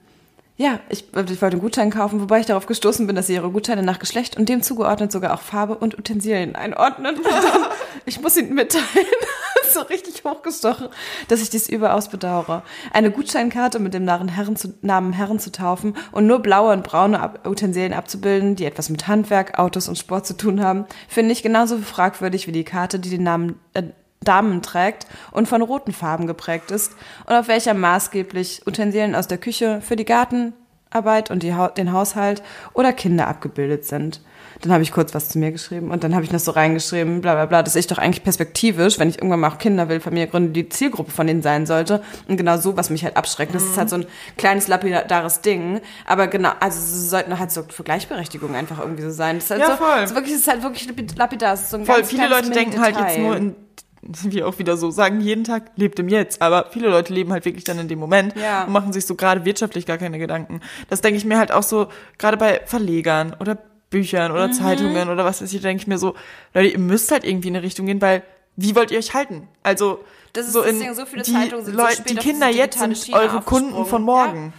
[SPEAKER 2] ja, ich, ich wollte einen Gutschein kaufen, wobei ich darauf gestoßen bin, dass sie ihre Gutscheine nach Geschlecht und dem zugeordnet sogar auch Farbe und Utensilien einordnen. Dann, ich muss ihnen mitteilen, so richtig hochgestochen, dass ich dies überaus bedauere. Eine Gutscheinkarte mit dem Namen Herren zu, Namen Herren zu taufen und nur blaue und braune Ab Utensilien abzubilden, die etwas mit Handwerk, Autos und Sport zu tun haben, finde ich genauso fragwürdig wie die Karte, die den Namen äh, Damen trägt und von roten Farben geprägt ist und auf welcher maßgeblich Utensilien aus der Küche für die Gartenarbeit und die, Ha- den Haushalt oder Kinder abgebildet sind. Dann habe ich kurz was zu mir geschrieben und dann habe ich noch so reingeschrieben, bla bla bla, dass ich doch eigentlich perspektivisch, wenn ich irgendwann mal auch Kinder will, Familie gründe, die Zielgruppe von denen sein sollte. Und genau so, was mich halt abschreckt. Das ist halt so ein kleines lapidares Ding. Aber genau, also sie sollten halt so für Gleichberechtigung einfach irgendwie so sein. Das ist halt
[SPEAKER 1] Ja,
[SPEAKER 2] so,
[SPEAKER 1] voll.
[SPEAKER 2] Wirklich, es ist halt wirklich lapid- lapidar. Ist so
[SPEAKER 1] Voll, viele Leute denken halt jetzt nur in, wie auch wieder so sagen, jeden Tag lebt im Jetzt. Aber viele Leute leben halt wirklich dann in dem Moment
[SPEAKER 2] Ja.
[SPEAKER 1] und machen sich so gerade wirtschaftlich gar keine Gedanken. Das denke ich mir halt auch so, gerade bei Verlegern oder Büchern oder Zeitungen oder was weiß ich, denke ich mir so, Leute, ihr müsst halt irgendwie in eine Richtung gehen, weil wie wollt ihr euch halten? Also
[SPEAKER 2] Das ist
[SPEAKER 1] so in
[SPEAKER 2] so viele
[SPEAKER 1] die
[SPEAKER 2] Zeitungen sind so spät
[SPEAKER 1] die Kinder jetzt sind eure Kunden von morgen.
[SPEAKER 2] Und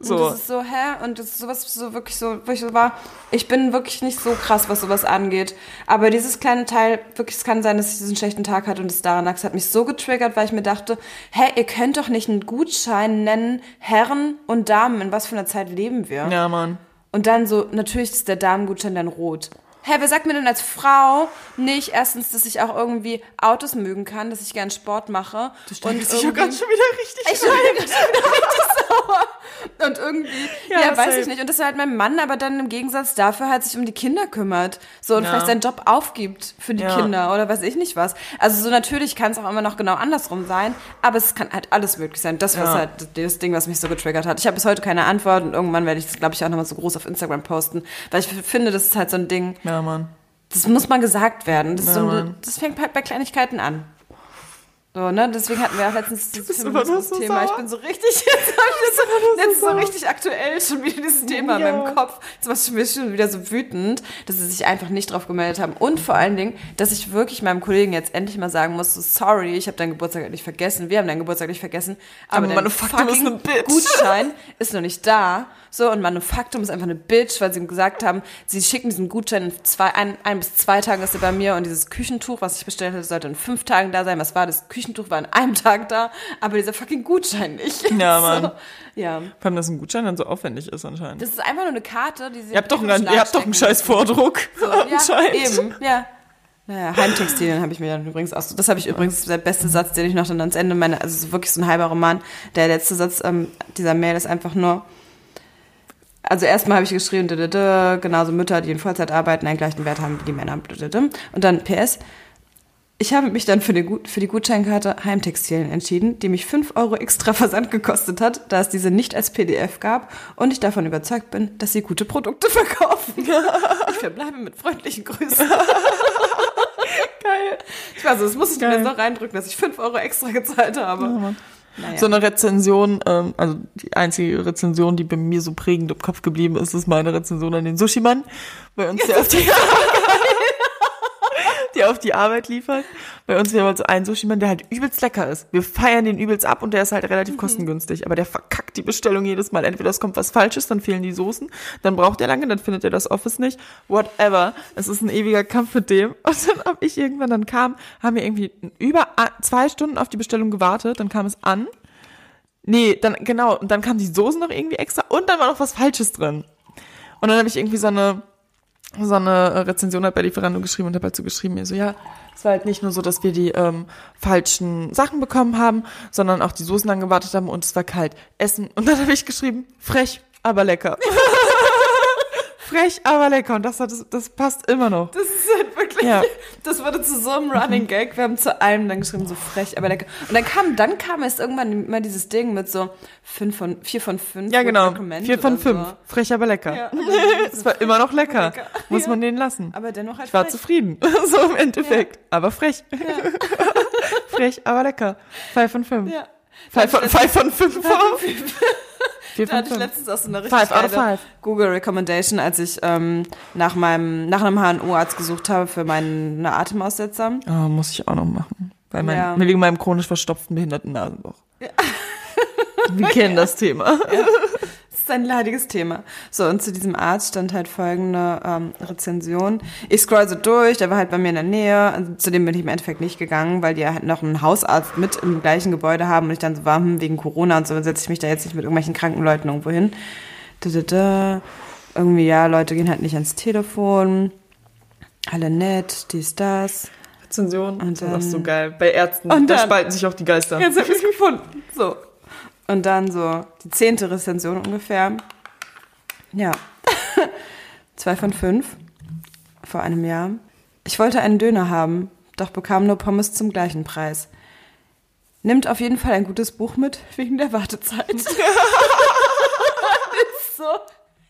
[SPEAKER 1] So.
[SPEAKER 2] das ist so, hä? Und das ist sowas so wirklich so, wo ich so war, ich bin wirklich nicht so krass, was sowas angeht. Aber dieses kleine Teil, wirklich, es kann sein, dass ich diesen schlechten Tag hatte und es daran lag, es hat mich so getriggert, weil ich mir dachte, hä, ihr könnt doch nicht einen Gutschein nennen, Herren und Damen, in was für einer Zeit leben wir?
[SPEAKER 1] Ja, Mann.
[SPEAKER 2] Und dann so, natürlich ist der Damengutschein dann rot. Hä, wer sagt mir denn als Frau nicht erstens, dass ich auch irgendwie Autos mögen kann, dass ich gern Sport mache? und
[SPEAKER 1] Ich hab grad schon wieder richtig.
[SPEAKER 2] ich bin gerade schon wieder richtig sauer. Und irgendwie, ja,
[SPEAKER 1] Ja,
[SPEAKER 2] weiß ich nicht. Und dass halt mein Mann aber dann im Gegensatz dafür halt sich um die Kinder kümmert. So und
[SPEAKER 1] Ja.
[SPEAKER 2] vielleicht seinen Job aufgibt für die
[SPEAKER 1] Ja.
[SPEAKER 2] Kinder oder weiß ich nicht was. Also so natürlich kann es auch immer noch genau andersrum sein, aber es kann halt alles möglich sein. Das war
[SPEAKER 1] Ja.
[SPEAKER 2] halt das Ding, was mich so getriggert hat. Ich habe bis heute keine Antwort und irgendwann werde ich das, glaube ich, auch nochmal so groß auf Instagram posten, weil ich finde, das ist halt so ein Ding,
[SPEAKER 1] Ja, Mann.
[SPEAKER 2] das muss mal gesagt werden. Das,
[SPEAKER 1] Ja,
[SPEAKER 2] so das fängt halt bei Kleinigkeiten an. So, ne? Deswegen hatten wir auch letztens dieses
[SPEAKER 1] noch so
[SPEAKER 2] Feminismus-Thema. Ich bin so richtig, jetzt, jetzt, so, jetzt ist so richtig aktuell schon wieder dieses Thema in
[SPEAKER 1] Ja.
[SPEAKER 2] meinem Kopf. Jetzt war ich mir schon wieder so wütend, dass sie sich einfach nicht drauf gemeldet haben. Und vor allen Dingen, dass ich wirklich meinem Kollegen jetzt endlich mal sagen muss, so, sorry, ich habe deinen Geburtstag nicht vergessen, wir haben deinen Geburtstag nicht vergessen, aber,
[SPEAKER 1] Aber Manufaktum ist eine Bitch.
[SPEAKER 2] Gutschein ist noch nicht da. So, und Manufaktum ist einfach eine Bitch, weil sie ihm gesagt haben, sie schicken diesen Gutschein in zwei, ein, ein bis zwei Tagen ist er bei mir und dieses Küchentuch, was ich bestellt hatte, sollte in fünf Tagen da sein. Was war das? Küchentuch war in einem Tag da, aber dieser fucking Gutschein nicht.
[SPEAKER 1] Ja, Mann.
[SPEAKER 2] So, ja.
[SPEAKER 1] Vor allem, dass ein Gutschein dann so aufwendig ist anscheinend.
[SPEAKER 2] Das ist einfach nur eine Karte, die sie
[SPEAKER 1] ihr habt doch,
[SPEAKER 2] in
[SPEAKER 1] einen, ihr habt doch einen scheiß Vordruck.
[SPEAKER 2] So, ja, eben, ja. Naja, Heimtextilien habe ich mir dann übrigens auch so. Das habe ich übrigens, der beste Satz, den ich noch dann ans Ende meine, also so wirklich so ein halber Roman. Der letzte Satz ähm, dieser Mail ist einfach nur, also erstmal habe ich geschrieben, genauso Mütter, die in Vollzeit arbeiten, einen gleichen Wert haben wie die Männer. Und dann PS. Ich habe mich dann für die, für die Gutscheinkarte Heimtextilien entschieden, die mich 5 Euro extra Versand gekostet hat, da es diese nicht als PDF gab und ich davon überzeugt bin, dass sie gute Produkte verkaufen. Ich verbleibe mit freundlichen Grüßen.
[SPEAKER 1] Geil.
[SPEAKER 2] Ich weiß, das muss ich mir jetzt noch reindrücken, dass ich 5 Euro extra gezahlt habe. Naja.
[SPEAKER 1] So eine Rezension, ähm, also die einzige Rezension, die bei mir so prägend im Kopf geblieben ist, ist meine Rezension an den Sushi-Mann. Bei uns, der auf die, der auf die Arbeit liefert. Bei uns, wir haben so einen Sushi-Mann, der halt übelst lecker ist. Wir feiern den übelst ab und der ist halt relativ kostengünstig. Aber der verkackt die Bestellung jedes Mal. Entweder es kommt was Falsches, dann fehlen die Soßen, dann braucht er lange, dann findet er das Office nicht. Whatever. Es ist ein ewiger Kampf mit dem. Und dann hab ich irgendwann, dann kam, haben wir irgendwie über zwei Stunden auf die Bestellung gewartet, dann kam es an. Nee, dann, genau, und dann kam die Soße noch irgendwie extra und dann war noch was Falsches drin. Und dann habe ich irgendwie so eine, so eine Rezension halt bei Lieferando geschrieben und habe dazu geschrieben, mir so, ja, es war halt nicht nur so, dass wir die ähm, falschen Sachen bekommen haben, sondern auch die Soßen dann gewartet haben und es war kalt. Essen. Und dann habe ich geschrieben, frech, aber lecker. frech, aber lecker. Und das, hat, das, das passt immer noch.
[SPEAKER 2] Das ist halt wirklich,
[SPEAKER 1] Ja.
[SPEAKER 2] das wurde zu so einem Running Gag. Wir haben zu allem dann geschrieben, so frech, aber lecker. Und dann kam, dann kam erst irgendwann immer dieses Ding mit so fünf von, vier von fünf.
[SPEAKER 1] Ja, genau. Vier von fünf.
[SPEAKER 2] So.
[SPEAKER 1] Frech, aber lecker.
[SPEAKER 2] Ja,
[SPEAKER 1] Es war immer noch lecker.
[SPEAKER 2] Lecker.
[SPEAKER 1] Muss
[SPEAKER 2] Ja.
[SPEAKER 1] man den lassen.
[SPEAKER 2] Aber dennoch halt
[SPEAKER 1] Ich war
[SPEAKER 2] frech.
[SPEAKER 1] zufrieden. so im Endeffekt. Aber frech. frech, aber lecker. Five von fünf.
[SPEAKER 2] Ja.
[SPEAKER 1] Five von, five von fünf. Vier
[SPEAKER 2] Da hatte ich letztens auch so eine richtig
[SPEAKER 1] Five
[SPEAKER 2] geile. Google Recommendation, als ich ähm, nach meinem nach einem HNO-Arzt gesucht habe für meinen Atemaussetzer.
[SPEAKER 1] Oh, muss ich auch noch machen. Bei meinem,
[SPEAKER 2] Ja.
[SPEAKER 1] wegen meinem chronisch verstopften behinderten Nasenloch. Wir kennen das Thema.
[SPEAKER 2] Das ist ein leidiges Thema. So, und zu diesem Arzt stand halt folgende ähm, Rezension. Ich scroll so durch, der war halt bei mir in der Nähe. Also, zu dem bin ich im Endeffekt nicht gegangen, weil die halt noch einen Hausarzt mit im gleichen Gebäude haben und ich dann so war, hm, wegen Corona und so setze ich mich da jetzt nicht mit irgendwelchen kranken Leuten irgendwo hin. Da, da, da. Irgendwie, ja, Leute gehen halt nicht ans Telefon. Alle nett, dies, das.
[SPEAKER 1] Rezension.
[SPEAKER 2] Und
[SPEAKER 1] das ist auch so
[SPEAKER 2] dann-
[SPEAKER 1] geil. Bei Ärzten,
[SPEAKER 2] Und
[SPEAKER 1] da
[SPEAKER 2] dann-
[SPEAKER 1] spalten sich auch die Geister.
[SPEAKER 2] Jetzt habe ich gefunden. So. Und dann so die zehnte Rezension ungefähr. Ja. Zwei von fünf. Vor einem Jahr. Ich wollte einen Döner haben, doch bekam nur Pommes zum gleichen Preis. Nimmt auf jeden Fall ein gutes Buch mit, wegen der Wartezeit. ist so,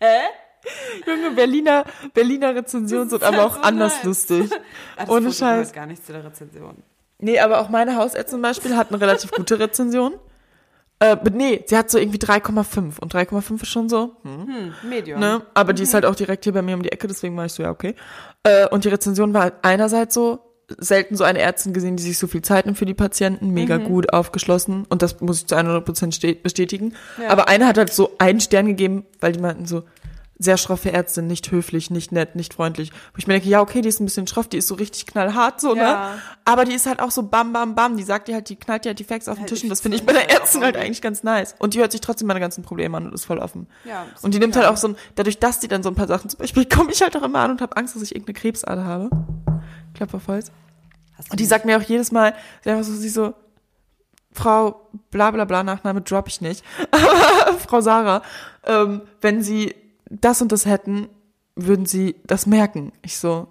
[SPEAKER 2] hä?
[SPEAKER 1] Junge, Berliner, Berliner Rezensionen sind aber
[SPEAKER 2] halt
[SPEAKER 1] auch
[SPEAKER 2] so
[SPEAKER 1] anders
[SPEAKER 2] nice.
[SPEAKER 1] lustig.
[SPEAKER 2] Das
[SPEAKER 1] Ohne Scheiß.
[SPEAKER 2] gar nicht zu der Rezension.
[SPEAKER 1] Nee, aber auch meine Hausärztin zum Beispiel hat eine relativ gute Rezension. Äh, nee, sie hat so irgendwie 3,5 und 3,5 ist schon so, hm,
[SPEAKER 2] Hm, Medium.
[SPEAKER 1] ne? Aber die ist halt auch direkt hier bei mir um die Ecke, deswegen war ich so, ja, okay. Äh, und die Rezension war halt einerseits so, selten so eine Ärztin gesehen, die sich so viel Zeit nimmt für die Patienten, mega gut aufgeschlossen und das muss ich zu 100% ste- bestätigen.
[SPEAKER 2] Ja.
[SPEAKER 1] Aber eine hat halt so einen Stern gegeben, weil die meinten so, sehr schroffe Ärztin, nicht höflich, nicht nett, nicht freundlich. Wo ich mir denke, ja, okay, die ist ein bisschen schroff, die ist so richtig knallhart, so,
[SPEAKER 2] Ja.
[SPEAKER 1] ne? Aber die ist halt auch so bam, bam, bam. Die sagt dir halt, die knallt dir halt die Facts auf den
[SPEAKER 2] Halt
[SPEAKER 1] Tisch und das finde ich bei der Ärztin halt eigentlich ganz nice. Und die hört sich trotzdem meine ganzen Probleme an und ist voll offen.
[SPEAKER 2] Ja,
[SPEAKER 1] Und die nimmt halt auch so ein, dadurch, dass die dann so ein paar Sachen, zum Beispiel komme ich halt auch immer an und habe Angst, dass ich irgendeine Krebsader habe. Klopf auf Holz. Und die sagt mir auch jedes Mal, sie einfach so, sie so, Frau bla bla bla, Nachname drop ich nicht, aber Frau Sarah, ähm, wenn sie das und das hätten, würden sie das merken. Ich so,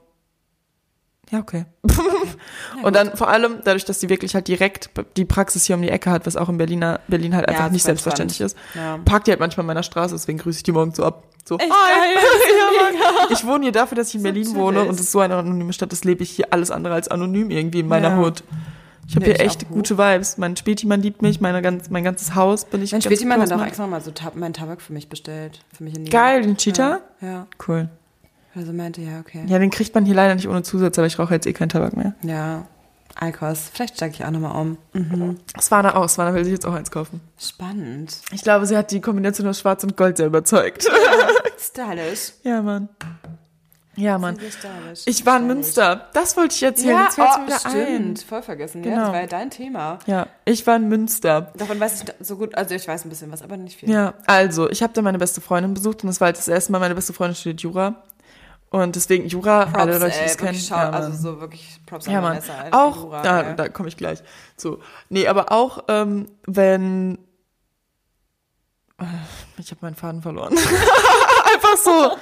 [SPEAKER 1] ja, okay. und dann vor allem, dadurch, dass sie wirklich halt direkt die Praxis hier um die Ecke hat, was auch in Berliner, Berlin halt einfach
[SPEAKER 2] Ja,
[SPEAKER 1] nicht selbstverständlich ist,
[SPEAKER 2] Ja.
[SPEAKER 1] parkt die halt manchmal an meiner Straße, deswegen grüße ich die morgen so ab. So,
[SPEAKER 2] Echt geil.
[SPEAKER 1] Ich wohne hier dafür, dass ich in
[SPEAKER 2] So
[SPEAKER 1] Berlin wohne und es ist so eine anonyme Stadt, das lebe ich hier alles andere als anonym irgendwie in meiner. Hut. Ich habe hier echt gute Vibes. Mein Spätimann liebt mich, meine ganz, mein ganzes Haus bin ich
[SPEAKER 2] Mein Spätimann hat auch extra mal so Tab meinen Tabak für mich bestellt. Für mich in die
[SPEAKER 1] Geil, den Cheetah?
[SPEAKER 2] Ja. ja.
[SPEAKER 1] Cool.
[SPEAKER 2] Also meinte, ja, okay.
[SPEAKER 1] Ja, den kriegt man hier leider nicht ohne Zusatz, aber ich rauche jetzt eh keinen Tabak mehr.
[SPEAKER 2] Ja. Alkos. Vielleicht steige ich auch nochmal um. Mhm.
[SPEAKER 1] Svana auch. Svana will sich jetzt auch eins kaufen.
[SPEAKER 2] Spannend.
[SPEAKER 1] Ich glaube, sie hat die Kombination aus Schwarz und Gold sehr überzeugt.
[SPEAKER 2] Stylish.
[SPEAKER 1] ja, Mann. Ja, Mann. Ich war in. Münster. Das wollte ich erzählen.
[SPEAKER 2] Ja,
[SPEAKER 1] Jetzt
[SPEAKER 2] oh,
[SPEAKER 1] wieder
[SPEAKER 2] stimmt.
[SPEAKER 1] ein.
[SPEAKER 2] Voll vergessen. Ja,
[SPEAKER 1] Genau.
[SPEAKER 2] das war ja dein Thema.
[SPEAKER 1] Ja, ich war in Münster.
[SPEAKER 2] Davon weiß ich so gut, also ich weiß ein bisschen was, aber nicht viel.
[SPEAKER 1] Ja, also, ich habe da meine beste Freundin besucht und das war halt das erste Mal, meine beste Freundin studiert Jura. Und deswegen Jura,
[SPEAKER 2] Props,
[SPEAKER 1] alle Leute, die es kennen.
[SPEAKER 2] schau,
[SPEAKER 1] ja,
[SPEAKER 2] also so wirklich Props an
[SPEAKER 1] ja, Mann.
[SPEAKER 2] Vanessa.
[SPEAKER 1] Auch,
[SPEAKER 2] Jura,
[SPEAKER 1] da,
[SPEAKER 2] ey.
[SPEAKER 1] da komme ich gleich zu. Nee, aber auch, ähm, wenn, Äh, ich habe meinen Faden verloren. Einfach so.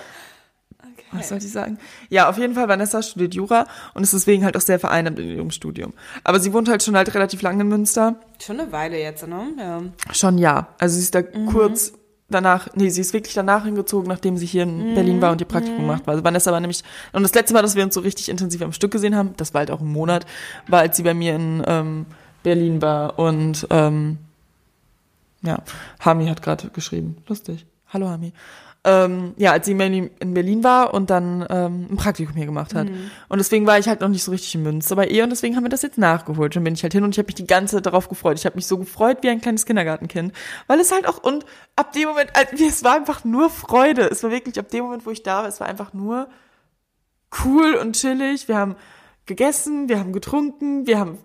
[SPEAKER 1] Was soll ich sagen? Ja, auf jeden Fall, Vanessa studiert Jura und ist deswegen halt auch sehr vereinnahmt in ihrem Studium. Aber sie wohnt halt schon halt relativ lange in Münster.
[SPEAKER 2] Schon eine Weile jetzt, ne? Ja.
[SPEAKER 1] Schon ja. Also sie ist da
[SPEAKER 2] Mhm.
[SPEAKER 1] kurz danach, nee, sie ist wirklich danach hingezogen, nachdem sie hier in Berlin war und ihr Praktikum
[SPEAKER 2] Mhm.
[SPEAKER 1] gemacht war. Also Vanessa war nämlich, und das letzte Mal, dass wir uns so richtig intensiv am Stück gesehen haben, das war halt auch ein Monat, war, als sie bei mir in ähm, Berlin war und ähm, ja, Hami hat gerade geschrieben. Lustig. Hallo Hami. Ähm, ja, als sie in Berlin, in Berlin war und dann ähm, ein Praktikum hier gemacht hat. Und deswegen war ich halt noch nicht so richtig in Münster bei ihr und deswegen haben wir das jetzt nachgeholt. Dann bin ich halt hin und ich habe mich die ganze Zeit darauf gefreut. Ich habe mich so gefreut wie ein kleines Kindergartenkind. Weil es halt auch, und ab dem Moment, also, es war einfach nur Freude. Es war wirklich ab dem Moment, wo ich da war, es war einfach nur cool und chillig. Wir haben gegessen, wir haben getrunken, wir haben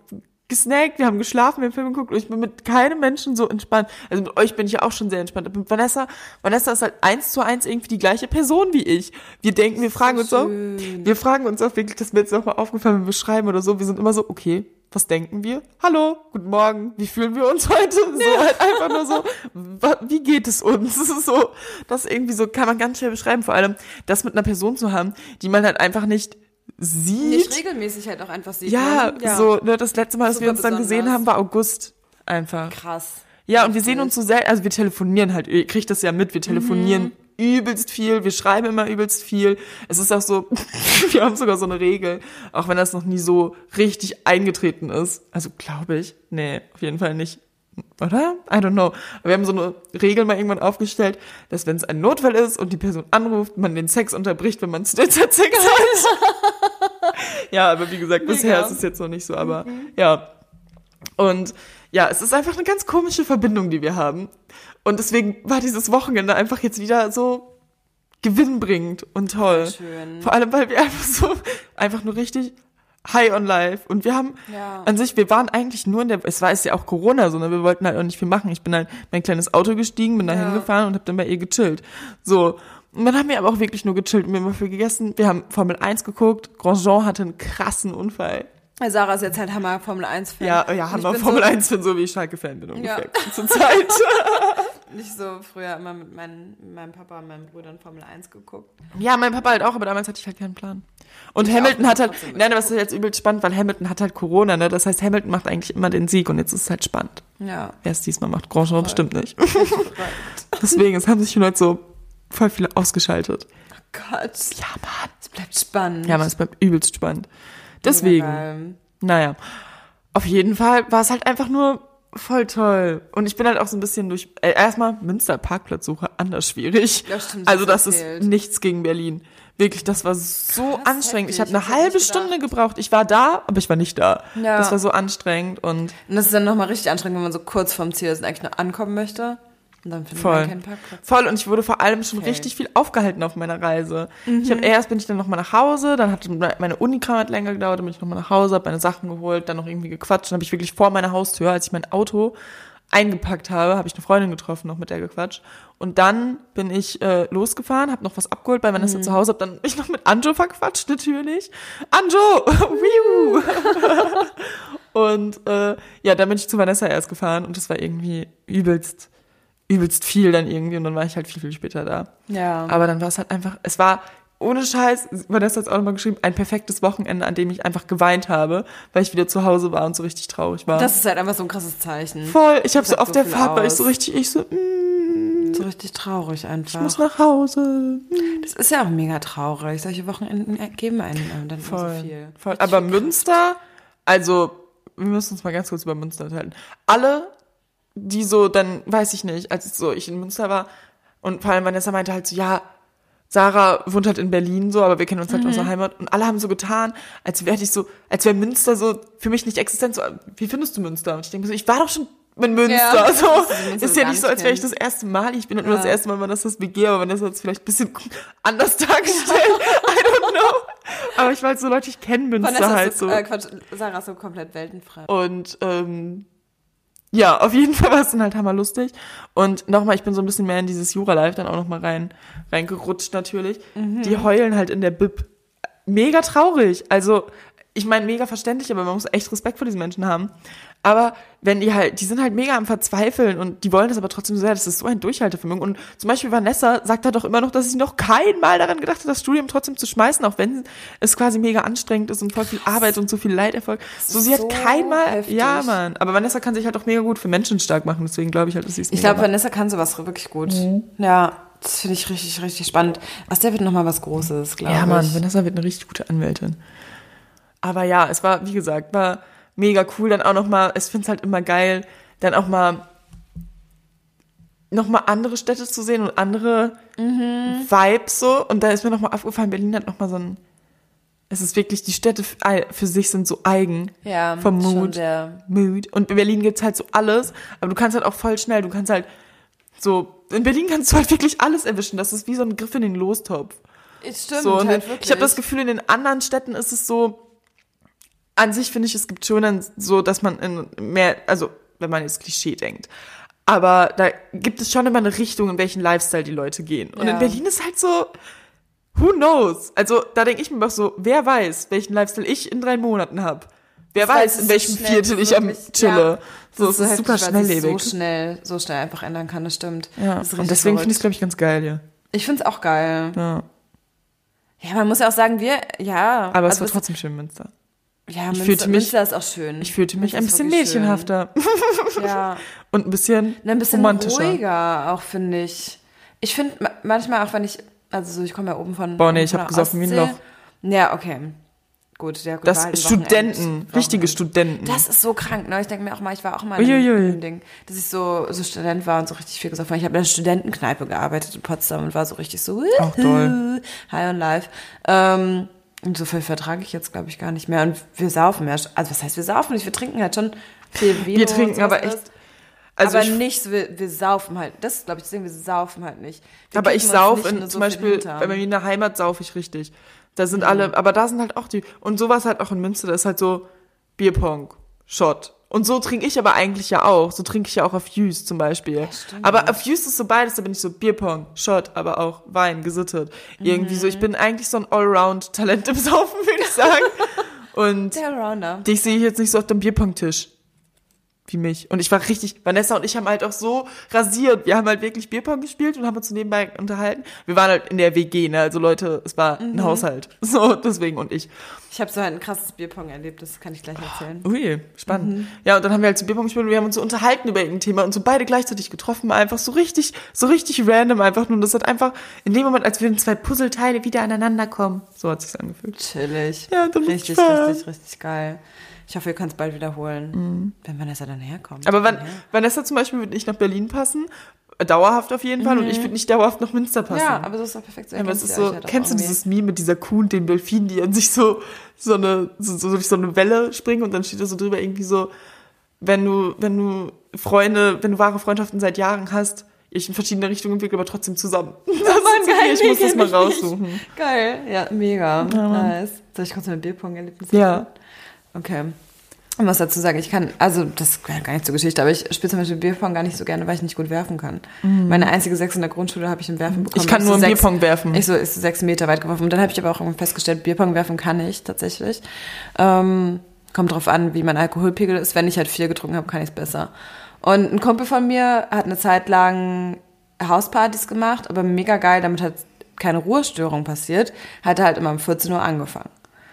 [SPEAKER 1] gesnackt, wir haben geschlafen, wir haben Filme geguckt und ich bin mit keinem Menschen so entspannt. Also mit euch bin ich ja auch schon sehr entspannt. Aber mit Vanessa, Vanessa ist halt eins zu eins irgendwie die gleiche Person wie ich. Wir denken, wir fragen uns auch, wir fragen uns auch wirklich, das ist mir jetzt nochmal aufgefallen, wenn wir schreiben oder so, wir sind immer so, okay, was denken wir? Hallo, guten Morgen, wie fühlen wir uns heute? So halt einfach nur so, wie geht es uns? Das ist so, das irgendwie so, kann man ganz schwer beschreiben, vor allem das mit einer Person zu haben, die man halt einfach nicht sieht.
[SPEAKER 2] Nicht regelmäßig halt auch einfach sieht.
[SPEAKER 1] Ja,
[SPEAKER 2] ne?
[SPEAKER 1] so, ne, das letzte Mal, dass wir uns dann gesehen
[SPEAKER 2] besonders.
[SPEAKER 1] haben, war August. Einfach.
[SPEAKER 2] Krass.
[SPEAKER 1] Ja, und wir sehen uns so selten, also wir telefonieren halt, ihr kriegt das ja mit, wir telefonieren
[SPEAKER 2] Mhm.
[SPEAKER 1] übelst viel, wir schreiben immer übelst viel. Es ist auch so, wir haben sogar so eine Regel, auch wenn das noch nie so richtig eingetreten ist. Also glaube ich, nee, auf jeden Fall nicht. Oder? I don't know. Aber wir haben so eine Regel mal irgendwann aufgestellt, dass wenn es ein Notfall ist und die Person anruft, man den Sex unterbricht, wenn man zu Zeit Sex hat. ja, aber wie gesagt, bisher
[SPEAKER 2] Mega.
[SPEAKER 1] ist es jetzt noch nicht so, aber ja. Und ja, es ist einfach eine ganz komische Verbindung, die wir haben. Und deswegen war dieses Wochenende einfach jetzt wieder so gewinnbringend und toll.
[SPEAKER 2] Schön.
[SPEAKER 1] Vor allem, weil wir einfach so, einfach nur richtig high on life. Und wir haben
[SPEAKER 2] Ja.
[SPEAKER 1] an sich, wir waren eigentlich nur in der, es war jetzt ja auch Corona, so, ne, wir wollten halt auch nicht viel machen. Ich bin halt in mein kleines Auto gestiegen, bin da
[SPEAKER 2] Ja.
[SPEAKER 1] hingefahren und hab dann bei ihr gechillt. So. Und dann haben wir aber auch wirklich nur gechillt und wir haben mal viel gegessen. Wir haben Formel 1 geguckt. Grosjean hatte einen krassen Unfall.
[SPEAKER 2] Sarah ist jetzt halt Hammer Formel 1 Fan.
[SPEAKER 1] Ja, ja,
[SPEAKER 2] bin
[SPEAKER 1] Formel
[SPEAKER 2] so,
[SPEAKER 1] 1 Fan, so wie ich Schalke-Fan bin ungefähr
[SPEAKER 2] Ja.
[SPEAKER 1] zur Zeit.
[SPEAKER 2] Nicht so früher immer mit, meinen, meinem Papa und meinen Brüdern Formel 1 geguckt.
[SPEAKER 1] Ja, mein Papa halt auch, aber damals hatte ich halt keinen Plan. Und
[SPEAKER 2] Ich
[SPEAKER 1] Hamilton hat halt, nein, aber es ist jetzt übel spannend, weil Hamilton hat halt Corona, ne? Das heißt, Hamilton macht eigentlich immer den Sieg und jetzt ist es halt spannend.
[SPEAKER 2] Ja.
[SPEAKER 1] Wer es diesmal macht, Grosjean bestimmt nicht. Deswegen, es haben sich die Leute so voll viele ausgeschaltet.
[SPEAKER 2] Gott.
[SPEAKER 1] Ja, Mann.
[SPEAKER 2] Es bleibt spannend.
[SPEAKER 1] Ja, man, es bleibt übelst spannend. Deswegen, naja. Auf jeden Fall war es halt einfach nur Voll toll. Und ich bin halt auch so ein bisschen durch, äh, erstmal Münster Parkplatzsuche anders schwierig.
[SPEAKER 2] Ja, stimmt,
[SPEAKER 1] also
[SPEAKER 2] das
[SPEAKER 1] das ist
[SPEAKER 2] erzählt.
[SPEAKER 1] nichts gegen Berlin. Wirklich, das war so
[SPEAKER 2] Krass,
[SPEAKER 1] anstrengend. Ich habe eine
[SPEAKER 2] Ich
[SPEAKER 1] halbe Stunde gebraucht. Ich war da, aber ich war nicht da.
[SPEAKER 2] Ja.
[SPEAKER 1] Das war so anstrengend und
[SPEAKER 2] Und das ist dann nochmal richtig anstrengend, wenn man so kurz vorm Ziel ist und eigentlich nur ankommen möchte. Und dann findet
[SPEAKER 1] Voll.
[SPEAKER 2] man keinen Parkplatz.
[SPEAKER 1] Voll und ich wurde vor allem schon
[SPEAKER 2] Okay.
[SPEAKER 1] richtig viel aufgehalten auf meiner Reise. Ich
[SPEAKER 2] Mhm.
[SPEAKER 1] habe erst bin ich dann nochmal nach Hause, dann hat meine Unikram hat länger gedauert, dann bin ich nochmal nach Hause, habe meine Sachen geholt, dann noch irgendwie gequatscht, dann habe ich wirklich vor meiner Haustür, als ich mein Auto eingepackt habe, habe ich eine Freundin getroffen, noch mit der gequatscht. Und dann bin ich äh, losgefahren, habe noch was abgeholt bei Vanessa
[SPEAKER 2] Mhm.
[SPEAKER 1] zu Hause, habe dann mich noch mit Anjo verquatscht, natürlich. Anjo! Und äh, ja, dann bin ich zu Vanessa erst gefahren und das war irgendwie übelst, übelst viel dann irgendwie und dann war ich halt viel, viel später da.
[SPEAKER 2] Ja.
[SPEAKER 1] Aber dann war es halt einfach, es war ohne Scheiß, Vanessa hat es auch nochmal geschrieben, ein perfektes Wochenende, an dem ich einfach geweint habe, weil ich wieder zu Hause war und so richtig traurig war.
[SPEAKER 2] das ist halt einfach so ein krasses Zeichen.
[SPEAKER 1] Voll, ich habe so auf
[SPEAKER 2] so
[SPEAKER 1] der Fahrt war ich
[SPEAKER 2] aus.
[SPEAKER 1] so richtig, ich so, mm,
[SPEAKER 2] So richtig traurig einfach.
[SPEAKER 1] ich muss nach Hause.
[SPEAKER 2] Das ist ja auch mega traurig. Solche Wochenenden geben einen äh, dann
[SPEAKER 1] Voll,
[SPEAKER 2] so viel.
[SPEAKER 1] voll. Aber
[SPEAKER 2] viel
[SPEAKER 1] Münster, also wir müssen uns mal ganz kurz über Münster unterhalten. Alle, die so, dann weiß ich nicht, als so ich in Münster war und vor allem Vanessa meinte halt so, ja, Sarah wohnt halt in Berlin so, aber wir kennen uns halt aus der Heimat und alle haben so getan, als wäre ich so, als wäre Münster so für mich nicht existent. So, wie findest du Münster? Und ich denke so, ich war doch schon in Münster.
[SPEAKER 2] Ja,
[SPEAKER 1] so.
[SPEAKER 2] Münster
[SPEAKER 1] ist ja nicht so, als wäre ich das erste Mal. Ich bin halt nur
[SPEAKER 2] Ja.
[SPEAKER 1] das erste Mal, wenn das das WG, aber Vanessa hat es vielleicht ein bisschen anders dargestellt. I don't know. Aber ich war halt so, Leute, ich kenne Münster
[SPEAKER 2] Vanessa
[SPEAKER 1] halt
[SPEAKER 2] ist
[SPEAKER 1] so.
[SPEAKER 2] so, äh, Quatsch, Sarah ist so komplett weltenfrei.
[SPEAKER 1] Und ähm, ja, auf jeden Fall war es dann halt hammerlustig. Und nochmal, ich bin so ein bisschen mehr in dieses Jura-Live dann auch nochmal rein, reingerutscht natürlich. Die heulen halt in der Bib. Mega traurig. Also, ich meine, mega verständlich, aber man muss echt Respekt vor diesen Menschen haben. Aber wenn die halt, die sind halt mega am Verzweifeln und die wollen das aber trotzdem so sehr, das ist so ein Durchhaltevermögen. Und zum Beispiel Vanessa sagt da doch immer noch, dass sie noch kein Mal daran gedacht hat, das Studium trotzdem zu schmeißen, auch wenn es quasi mega anstrengend ist und voll viel Arbeit und so viel Leiterfolg. So, sie
[SPEAKER 2] so
[SPEAKER 1] hat kein Mal,
[SPEAKER 2] heftig.
[SPEAKER 1] ja, Mann. Aber Vanessa kann sich halt auch mega gut für Menschen stark machen, deswegen glaube ich halt, dass sie es
[SPEAKER 2] Ich glaube. Vanessa kann sowas wirklich gut.
[SPEAKER 1] Mhm.
[SPEAKER 2] Ja, das finde ich richtig, richtig spannend. Aus der wird nochmal was Großes, glaube
[SPEAKER 1] Ja,
[SPEAKER 2] ich.
[SPEAKER 1] Mann, Vanessa wird eine richtig gute Anwältin. Aber ja, es war, wie gesagt, war mega cool. Dann auch noch mal, ich finde es halt immer geil, dann auch mal noch mal andere Städte zu sehen und andere
[SPEAKER 2] Mhm.
[SPEAKER 1] Vibes so. Und da ist mir noch mal aufgefallen, Berlin hat noch mal so ein, es ist wirklich, die Städte für, sich sind so eigen.
[SPEAKER 2] Ja,
[SPEAKER 1] vom Mood. Mood. Und in Berlin gibt's halt so alles, aber du kannst halt auch voll schnell, du kannst halt so, in Berlin kannst du halt wirklich alles erwischen. Das ist wie so ein Griff in den Lostopf.
[SPEAKER 2] Es Stimmt,
[SPEAKER 1] So,
[SPEAKER 2] halt
[SPEAKER 1] ich
[SPEAKER 2] wirklich.
[SPEAKER 1] habe das Gefühl, in den anderen Städten ist es so, an sich finde ich, es gibt schon dann so, dass man in mehr, also wenn man jetzt Klischee denkt, aber da gibt es schon immer eine Richtung, in welchen Lifestyle die Leute gehen. Und
[SPEAKER 2] Ja.
[SPEAKER 1] in Berlin ist halt so, who knows? Also da denke ich mir auch so, wer weiß, welchen Lifestyle ich in drei Monaten habe. Wer
[SPEAKER 2] Das
[SPEAKER 1] weiß,
[SPEAKER 2] es
[SPEAKER 1] in
[SPEAKER 2] ist
[SPEAKER 1] welchem
[SPEAKER 2] schnell,
[SPEAKER 1] Viertel ich am chille.
[SPEAKER 2] ja.
[SPEAKER 1] so, es
[SPEAKER 2] so
[SPEAKER 1] ist
[SPEAKER 2] heftig,
[SPEAKER 1] super
[SPEAKER 2] weil sich
[SPEAKER 1] schnelllebig.
[SPEAKER 2] so schnell, so schnell einfach ändern kann, das stimmt.
[SPEAKER 1] ja.
[SPEAKER 2] Das ist
[SPEAKER 1] Und deswegen finde ich es, glaube ich, ganz geil hier.
[SPEAKER 2] Ich finde es auch geil.
[SPEAKER 1] Ja.
[SPEAKER 2] Ja, man muss ja auch sagen, wir, ja.
[SPEAKER 1] Aber es
[SPEAKER 2] also
[SPEAKER 1] war
[SPEAKER 2] das-
[SPEAKER 1] trotzdem schön, Münster.
[SPEAKER 2] Ja,
[SPEAKER 1] ich
[SPEAKER 2] Münster,
[SPEAKER 1] fühlte mich-
[SPEAKER 2] Münster ist auch schön.
[SPEAKER 1] Ich fühlte mich
[SPEAKER 2] Münster
[SPEAKER 1] ein bisschen mädchenhafter
[SPEAKER 2] Ja.
[SPEAKER 1] und ein bisschen,
[SPEAKER 2] Und ein bisschen
[SPEAKER 1] romantischer.
[SPEAKER 2] ruhiger auch, finde ich. Ich finde ma- manchmal auch, wenn ich, also so, ich komme ja oben von.
[SPEAKER 1] Boah, nee, ich
[SPEAKER 2] von
[SPEAKER 1] hab
[SPEAKER 2] der
[SPEAKER 1] gesoffen wie ein. Loch.
[SPEAKER 2] Ja, okay. Gut, ja, gut.
[SPEAKER 1] Das
[SPEAKER 2] halt
[SPEAKER 1] Studenten, richtige. Studenten.
[SPEAKER 2] Das ist so krank, ne? Ich denke mir auch mal, ich war auch mal in
[SPEAKER 1] Uiuiui.
[SPEAKER 2] einem Ding, dass ich so, so Student war und so richtig viel gesoffen habe. Ich habe in einer Studentenkneipe gearbeitet in Potsdam und war so richtig so
[SPEAKER 1] Auch toll.
[SPEAKER 2] high on life. Ähm, und so viel vertrage ich jetzt, glaube ich, gar nicht mehr. Und wir saufen mehr. Also was heißt wir saufen nicht? Wir trinken halt schon viel Vino
[SPEAKER 1] wir trinken aber echt. Also
[SPEAKER 2] aber
[SPEAKER 1] ich,
[SPEAKER 2] nicht, wir, wir saufen halt. Das ist, glaube ich, das Ding, wir saufen halt nicht. Wir
[SPEAKER 1] aber ich
[SPEAKER 2] kippen uns
[SPEAKER 1] sauf
[SPEAKER 2] nicht
[SPEAKER 1] in,
[SPEAKER 2] so
[SPEAKER 1] zum Beispiel, bei mir in der Heimat sauf ich richtig. Da
[SPEAKER 2] Mhm.
[SPEAKER 1] sind alle, aber da sind halt auch die, und sowas halt auch in Münster, da ist halt so Bierpong, Shot. Und so trinke ich aber eigentlich ja auch. So trinke ich ja auch auf Jus zum Beispiel.
[SPEAKER 2] stimmt.
[SPEAKER 1] aber auf Jus ist so beides, da bin ich so Bierpong, Shot, aber auch Wein, gesittet. Irgendwie so, ich
[SPEAKER 2] Mhm.
[SPEAKER 1] bin eigentlich so ein Allround-Talent im Saufen, würde ich sagen. Und
[SPEAKER 2] Der Rounder.
[SPEAKER 1] dich sehe ich jetzt nicht so auf dem Bierpong-Tisch. Wie mich. Und ich war richtig, Vanessa und ich haben halt auch so rasiert. Wir haben halt wirklich Bierpong gespielt und haben uns nebenbei unterhalten. Wir waren halt in der WG, ne? Also Leute, es war
[SPEAKER 2] Mhm.
[SPEAKER 1] ein Haushalt. So, deswegen und ich.
[SPEAKER 2] Ich habe so halt ein krasses Bierpong erlebt, das kann ich gleich erzählen.
[SPEAKER 1] Ui, spannend.
[SPEAKER 2] Mhm.
[SPEAKER 1] Ja, und dann haben wir halt so Bierpong gespielt und wir haben uns so unterhalten über irgendein Thema und so beide gleichzeitig getroffen, einfach so richtig, so richtig random einfach nur. Und das hat einfach in dem Moment, als würden zwei Puzzleteile wieder aneinander kommen. So hat sich's angefühlt.
[SPEAKER 2] Chillig.
[SPEAKER 1] Ja, dann
[SPEAKER 2] richtig, richtig, richtig geil. Ich hoffe, ihr könnt es bald wiederholen, wenn Vanessa dann herkommt.
[SPEAKER 1] Aber Van
[SPEAKER 2] Ja.
[SPEAKER 1] Vanessa zum Beispiel würde nicht nach Berlin passen, dauerhaft auf jeden Fall, und ich würde nicht dauerhaft nach Münster passen.
[SPEAKER 2] Mhm. Ja, aber so ist doch perfekt. So
[SPEAKER 1] Ja, aber es ist so,
[SPEAKER 2] halt
[SPEAKER 1] kennst du dieses Meme mit dieser Kuh und den Delfinen, die an sich so, so eine, so, so durch so eine Welle springen und dann steht da so drüber irgendwie so, wenn du, wenn du Freunde, wenn du wahre Freundschaften seit Jahren hast, ich in verschiedene Richtungen entwickle, aber trotzdem zusammen. Das ist so viel, ich muss das mal raussuchen.
[SPEAKER 2] Geil, ja, mega.
[SPEAKER 1] Mann.
[SPEAKER 2] nice. Soll ich kurz mein Bierpong-Erlebnis
[SPEAKER 1] Ja.
[SPEAKER 2] erzählen? Okay. Ich muss dazu sagen, ich kann, also das gehört gar nicht zur Geschichte, aber ich spiele zum Beispiel Bierpong gar nicht so gerne, weil ich nicht gut werfen kann. Meine einzige Sechs in der Grundschule habe ich im Werfen bekommen.
[SPEAKER 1] Mhm. Ich kann
[SPEAKER 2] Ich
[SPEAKER 1] nur
[SPEAKER 2] so
[SPEAKER 1] im
[SPEAKER 2] sechs-
[SPEAKER 1] Bierpong werfen.
[SPEAKER 2] Ich so ist so sechs Meter weit geworfen. Und dann habe ich aber auch irgendwann festgestellt, Bierpong werfen kann ich tatsächlich. Ähm, kommt drauf an, wie mein Alkoholpegel ist. Wenn ich halt viel getrunken habe, kann ich es besser. Und ein Kumpel von mir hat eine Zeit lang Hauspartys gemacht, aber mega geil, damit hat keine Ruhestörung passiert, hat er halt immer um 14 Uhr angefangen.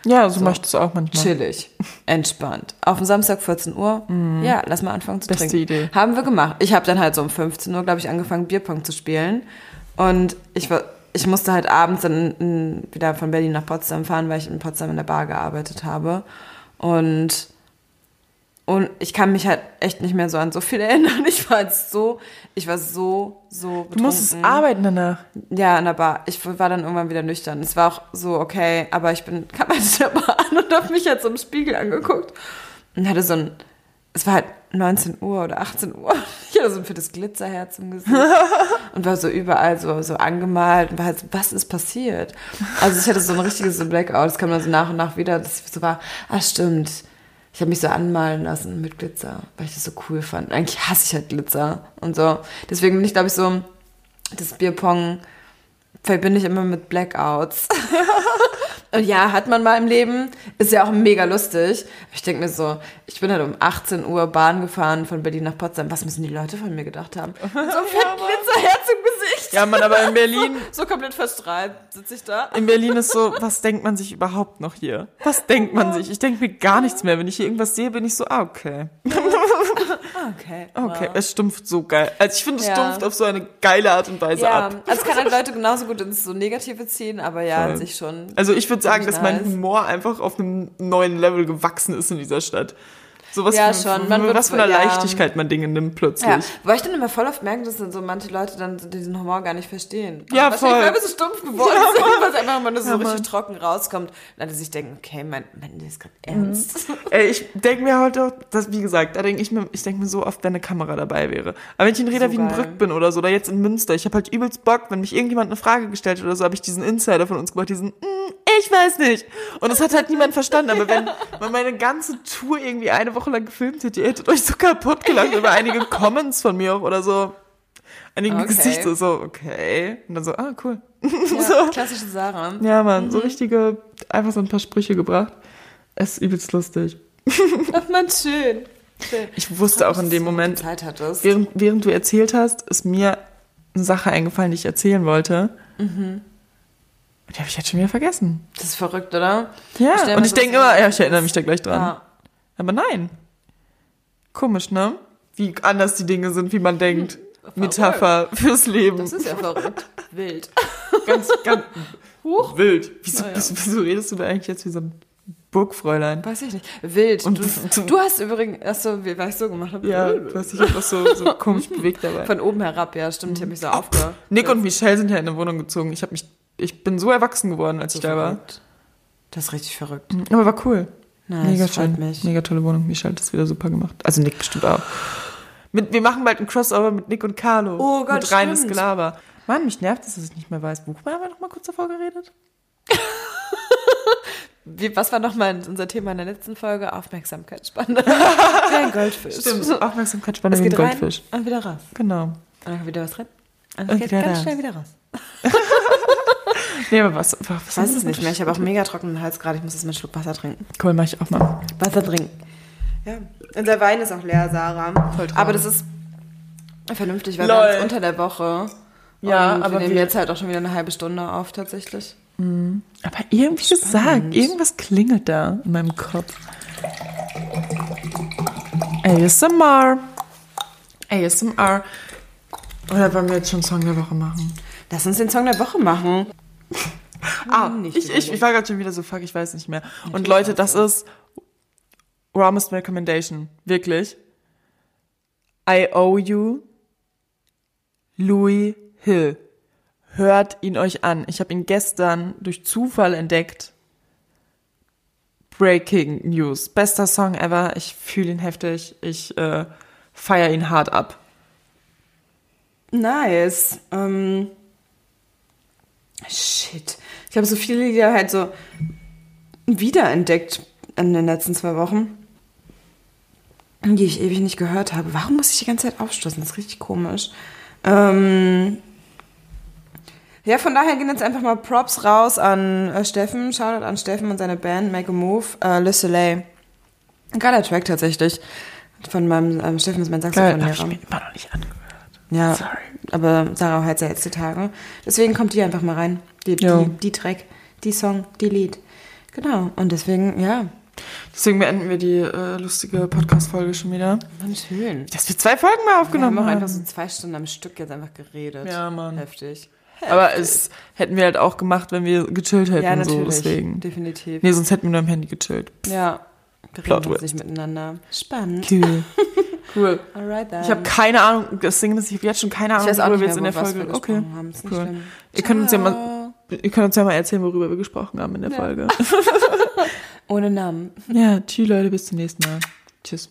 [SPEAKER 1] Ja, so, möchtest du auch manchmal.
[SPEAKER 2] Chillig, entspannt. Auf dem Samstag 14 Uhr, ja, lass mal anfangen zu.
[SPEAKER 1] Beste
[SPEAKER 2] trinken.
[SPEAKER 1] Idee.
[SPEAKER 2] Haben wir gemacht. Ich habe dann halt so um 15 Uhr, glaube ich, angefangen, Bierpong zu spielen. Und ich war, ich musste halt abends dann mm, wieder von Berlin nach Potsdam fahren, weil ich in Potsdam in der Bar gearbeitet habe. Und und ich kann mich halt echt nicht mehr so an so viel erinnern. Ich war jetzt so, ich war so, so betrunken.
[SPEAKER 1] Du musstest arbeiten danach.
[SPEAKER 2] Ja, in der Bar. Ich war dann irgendwann wieder nüchtern. Es war auch so, okay, aber ich bin, kam halt in der Bar an und hab mich halt so im Spiegel angeguckt und hatte so ein, es war halt 19 Uhr oder 18 Uhr. Ich hatte so ein fettes Glitzerherz im Gesicht und war so überall so, so angemalt und war halt so, was ist passiert? Also ich hatte so ein richtiges so Blackout. Es kam dann so nach und nach wieder, dass ich so war, ah stimmt. Ich habe mich so anmalen lassen mit Glitzer, weil ich das so cool fand. Eigentlich hasse ich halt Glitzer und so. Deswegen bin ich, glaube ich, so, das Bierpong verbinde ich immer mit Blackouts. Und ja, hat man mal im Leben. Ist ja auch mega lustig. Ich denke mir so, ich bin halt um 18 Uhr Bahn gefahren von Berlin nach Potsdam. Was müssen die Leute von mir gedacht haben? Mit so einem fetten Glitzerherz im Gesicht.
[SPEAKER 1] Ja, man, aber in Berlin,
[SPEAKER 2] So komplett verstrahlt sitze ich da.
[SPEAKER 1] in Berlin ist so, was denkt man sich überhaupt noch hier? Was denkt man sich? Ich denke mir gar nichts mehr. Wenn ich hier irgendwas sehe, bin ich so, ah, okay.
[SPEAKER 2] Okay.
[SPEAKER 1] Okay, es stumpft so geil. Also ich finde, es
[SPEAKER 2] Ja.
[SPEAKER 1] stumpft auf so eine geile Art und Weise
[SPEAKER 2] Ja,
[SPEAKER 1] ab.
[SPEAKER 2] also es kann halt Leute genauso gut ins so Negative ziehen, aber ja, an sich schon.
[SPEAKER 1] Also ich würde sagen, dass mein. Humor einfach auf einem neuen Level gewachsen ist in dieser Stadt. So was,
[SPEAKER 2] Ja,
[SPEAKER 1] für,
[SPEAKER 2] schon. Man
[SPEAKER 1] was für eine
[SPEAKER 2] ja.
[SPEAKER 1] Leichtigkeit man Dinge nimmt plötzlich.
[SPEAKER 2] Ja, weil ich dann immer voll oft merke, dass dann so manche Leute dann diesen Humor gar nicht verstehen.
[SPEAKER 1] Ja,
[SPEAKER 2] Wahrscheinlich,
[SPEAKER 1] voll.
[SPEAKER 2] Weil wir so stumpf geworden sind, weil es einfach immer nur so
[SPEAKER 1] Ja,
[SPEAKER 2] richtig
[SPEAKER 1] Mann.
[SPEAKER 2] trocken rauskommt. Und dann sich denken, okay, mein, mein das ist gerade
[SPEAKER 1] Mhm.
[SPEAKER 2] ernst.
[SPEAKER 1] Ey, ich denke mir heute, auch, dass, wie gesagt, da denke ich mir, ich denke mir so oft, wenn eine Kamera dabei wäre. Aber wenn ich in Reda
[SPEAKER 2] So
[SPEAKER 1] Wiedenbrück bin oder so, oder jetzt in Münster, ich habe halt übelst Bock, wenn mich irgendjemand eine Frage gestellt hat oder so, habe ich diesen Insider von uns gemacht, diesen, mm, ich weiß nicht. Und das hat halt niemand verstanden. Aber wenn man meine ganze Tour irgendwie eine Woche lang gefilmt hätte, ihr hättet euch so kaputt gelacht über einige Comments von mir auch oder so. Einige
[SPEAKER 2] Okay.
[SPEAKER 1] Gesichter so, okay. Und dann so, ah, cool.
[SPEAKER 2] Ja,
[SPEAKER 1] so.
[SPEAKER 2] klassische Sarah.
[SPEAKER 1] Ja, Mann,
[SPEAKER 2] Mhm.
[SPEAKER 1] so richtige, einfach so ein paar Sprüche gebracht. Es ist übelst lustig.
[SPEAKER 2] Ach man, schön. schön.
[SPEAKER 1] Ich wusste auch in dem Moment, während, während du erzählt hast, ist mir eine Sache eingefallen, die ich erzählen wollte.
[SPEAKER 2] Mhm.
[SPEAKER 1] Die habe ich jetzt schon wieder vergessen.
[SPEAKER 2] Das ist verrückt, oder?
[SPEAKER 1] Ja,
[SPEAKER 2] mir
[SPEAKER 1] und ich denke immer, ja, ich erinnere mich da gleich dran.
[SPEAKER 2] Ja.
[SPEAKER 1] Aber nein. Komisch, ne? Wie anders die Dinge sind, wie man denkt. Metapher fürs Leben.
[SPEAKER 2] Das ist ja verrückt. Wild.
[SPEAKER 1] ganz, ganz
[SPEAKER 2] Huch.
[SPEAKER 1] wild. Wieso,
[SPEAKER 2] Ja,
[SPEAKER 1] wieso, redest du da eigentlich jetzt wie so ein Burgfräulein?
[SPEAKER 2] Weiß ich nicht. Wild.
[SPEAKER 1] Und
[SPEAKER 2] du,
[SPEAKER 1] du-
[SPEAKER 2] hast übrigens, achso, wie weil ich so gemacht habe.
[SPEAKER 1] Ja, du hast dich einfach so, so komisch bewegt dabei.
[SPEAKER 2] Von oben herab, ja, stimmt. Ich habe mich so aufgehört.
[SPEAKER 1] Nick und Michelle sind ja in eine Wohnung gezogen. Ich habe mich, ich bin so erwachsen geworden, als ich da war.
[SPEAKER 2] Das ist richtig verrückt.
[SPEAKER 1] Aber war cool.
[SPEAKER 2] Nice,
[SPEAKER 1] Mega schön.
[SPEAKER 2] mich.
[SPEAKER 1] Mega tolle Wohnung. Michelle hat das wieder super gemacht. Also Nick bestimmt auch. Mit, wir machen bald ein Crossover mit Nick und Carlo.
[SPEAKER 2] Oh Gott,
[SPEAKER 1] Mit reines
[SPEAKER 2] stimmt.
[SPEAKER 1] Gelaber. Mann, mich nervt es, dass ich nicht mehr weiß. Worüber haben wir noch mal kurz davor geredet?
[SPEAKER 2] Wie, was war nochmal unser Thema in der letzten Folge? Aufmerksamkeitsspanne. Wie ein Goldfisch.
[SPEAKER 1] Aufmerksamkeit spannend
[SPEAKER 2] Es
[SPEAKER 1] wie ein
[SPEAKER 2] geht rein
[SPEAKER 1] Goldfisch.
[SPEAKER 2] und wieder raus.
[SPEAKER 1] Genau.
[SPEAKER 2] Und dann kommt wieder was rein. Und
[SPEAKER 1] Und
[SPEAKER 2] es geht ganz
[SPEAKER 1] raus.
[SPEAKER 2] schnell wieder raus.
[SPEAKER 1] Nee, aber was, was,
[SPEAKER 2] Ich weiß es nicht mehr. Ich habe auch mega trockenen Hals gerade. Ich muss jetzt mal einen Schluck Wasser trinken.
[SPEAKER 1] Cool, mach ich auch mal.
[SPEAKER 2] Wasser trinken. Ja. Unser Wein ist auch leer, Sarah.
[SPEAKER 1] Voll traurig.
[SPEAKER 2] Aber das ist vernünftig, weil
[SPEAKER 1] Lol.
[SPEAKER 2] wir es unter der Woche.
[SPEAKER 1] Ja,
[SPEAKER 2] und
[SPEAKER 1] aber
[SPEAKER 2] wir nehmen
[SPEAKER 1] wir-
[SPEAKER 2] jetzt halt auch schon wieder eine halbe Stunde auf, tatsächlich.
[SPEAKER 1] Aber irgendwie gesagt, irgendwas klingelt da in meinem Kopf. ASMR. ASMR. Oder wollen wir jetzt schon Song der Woche machen?
[SPEAKER 2] Lass uns den Song der Woche machen.
[SPEAKER 1] Ah,
[SPEAKER 2] Nicht
[SPEAKER 1] ich, ich, ich war gerade schon wieder so, fuck, ich weiß nicht mehr. Und Leute, das ist warmest recommendation. Wirklich. I owe you. Louis Hill. Hört ihn euch an. Ich habe ihn gestern durch Zufall entdeckt. Breaking News. Bester Song ever. Ich fühle ihn heftig. Ich äh, feiere ihn hart ab.
[SPEAKER 2] Nice. Ähm, shit. Ich habe so viele Lieder halt so wiederentdeckt in den letzten zwei Wochen, die ich ewig nicht gehört habe. Warum muss ich die ganze Zeit aufstoßen? Das ist richtig komisch. Ähm, ja, von daher gehen jetzt einfach mal Props raus an äh, Steffen. Shoutout an Steffen und seine Band Make a Move. Äh, Le Soleil. Ein geiler Track tatsächlich. Von meinem, ähm, Steffen ist mein Saxophonlehrer.
[SPEAKER 1] hab ich mir immer noch nicht angehört.
[SPEAKER 2] Ja,
[SPEAKER 1] Sorry.
[SPEAKER 2] Aber Sarah hat jetzt die Tage. Deswegen kommt die einfach mal rein. Die, die, die Track, die Song, die Lied. Genau. Und deswegen, ja.
[SPEAKER 1] Deswegen beenden wir die äh, lustige Podcast-Folge schon wieder.
[SPEAKER 2] Mann, schön.
[SPEAKER 1] Dass wir zwei Folgen mal
[SPEAKER 2] Wir
[SPEAKER 1] aufgenommen
[SPEAKER 2] haben auch
[SPEAKER 1] haben.
[SPEAKER 2] einfach so zwei Stunden am Stück jetzt einfach geredet.
[SPEAKER 1] Ja, Mann.
[SPEAKER 2] Heftig.
[SPEAKER 1] Aber es hätten wir halt auch gemacht, wenn wir gechillt hätten.
[SPEAKER 2] Ja,
[SPEAKER 1] So,
[SPEAKER 2] natürlich.
[SPEAKER 1] deswegen.
[SPEAKER 2] Definitiv.
[SPEAKER 1] Nee, sonst hätten wir nur am Handy gechillt.
[SPEAKER 2] Ja. Wir
[SPEAKER 1] Plot
[SPEAKER 2] nicht miteinander. Spannend.
[SPEAKER 1] Cool. cool.
[SPEAKER 2] Alright then.
[SPEAKER 1] Ich habe keine Ahnung, das Ding ist, ich habe jetzt schon keine Ahnung, worüber wir jetzt in der Folge. Okay.
[SPEAKER 2] gesprochen haben. Ist
[SPEAKER 1] cool. Ihr könnt uns ja mal, ihr könnt uns ja mal erzählen, worüber wir gesprochen haben in der
[SPEAKER 2] Ja.
[SPEAKER 1] Folge.
[SPEAKER 2] Ohne Namen.
[SPEAKER 1] ja, tschüss Leute, bis zum nächsten Mal. Tschüss.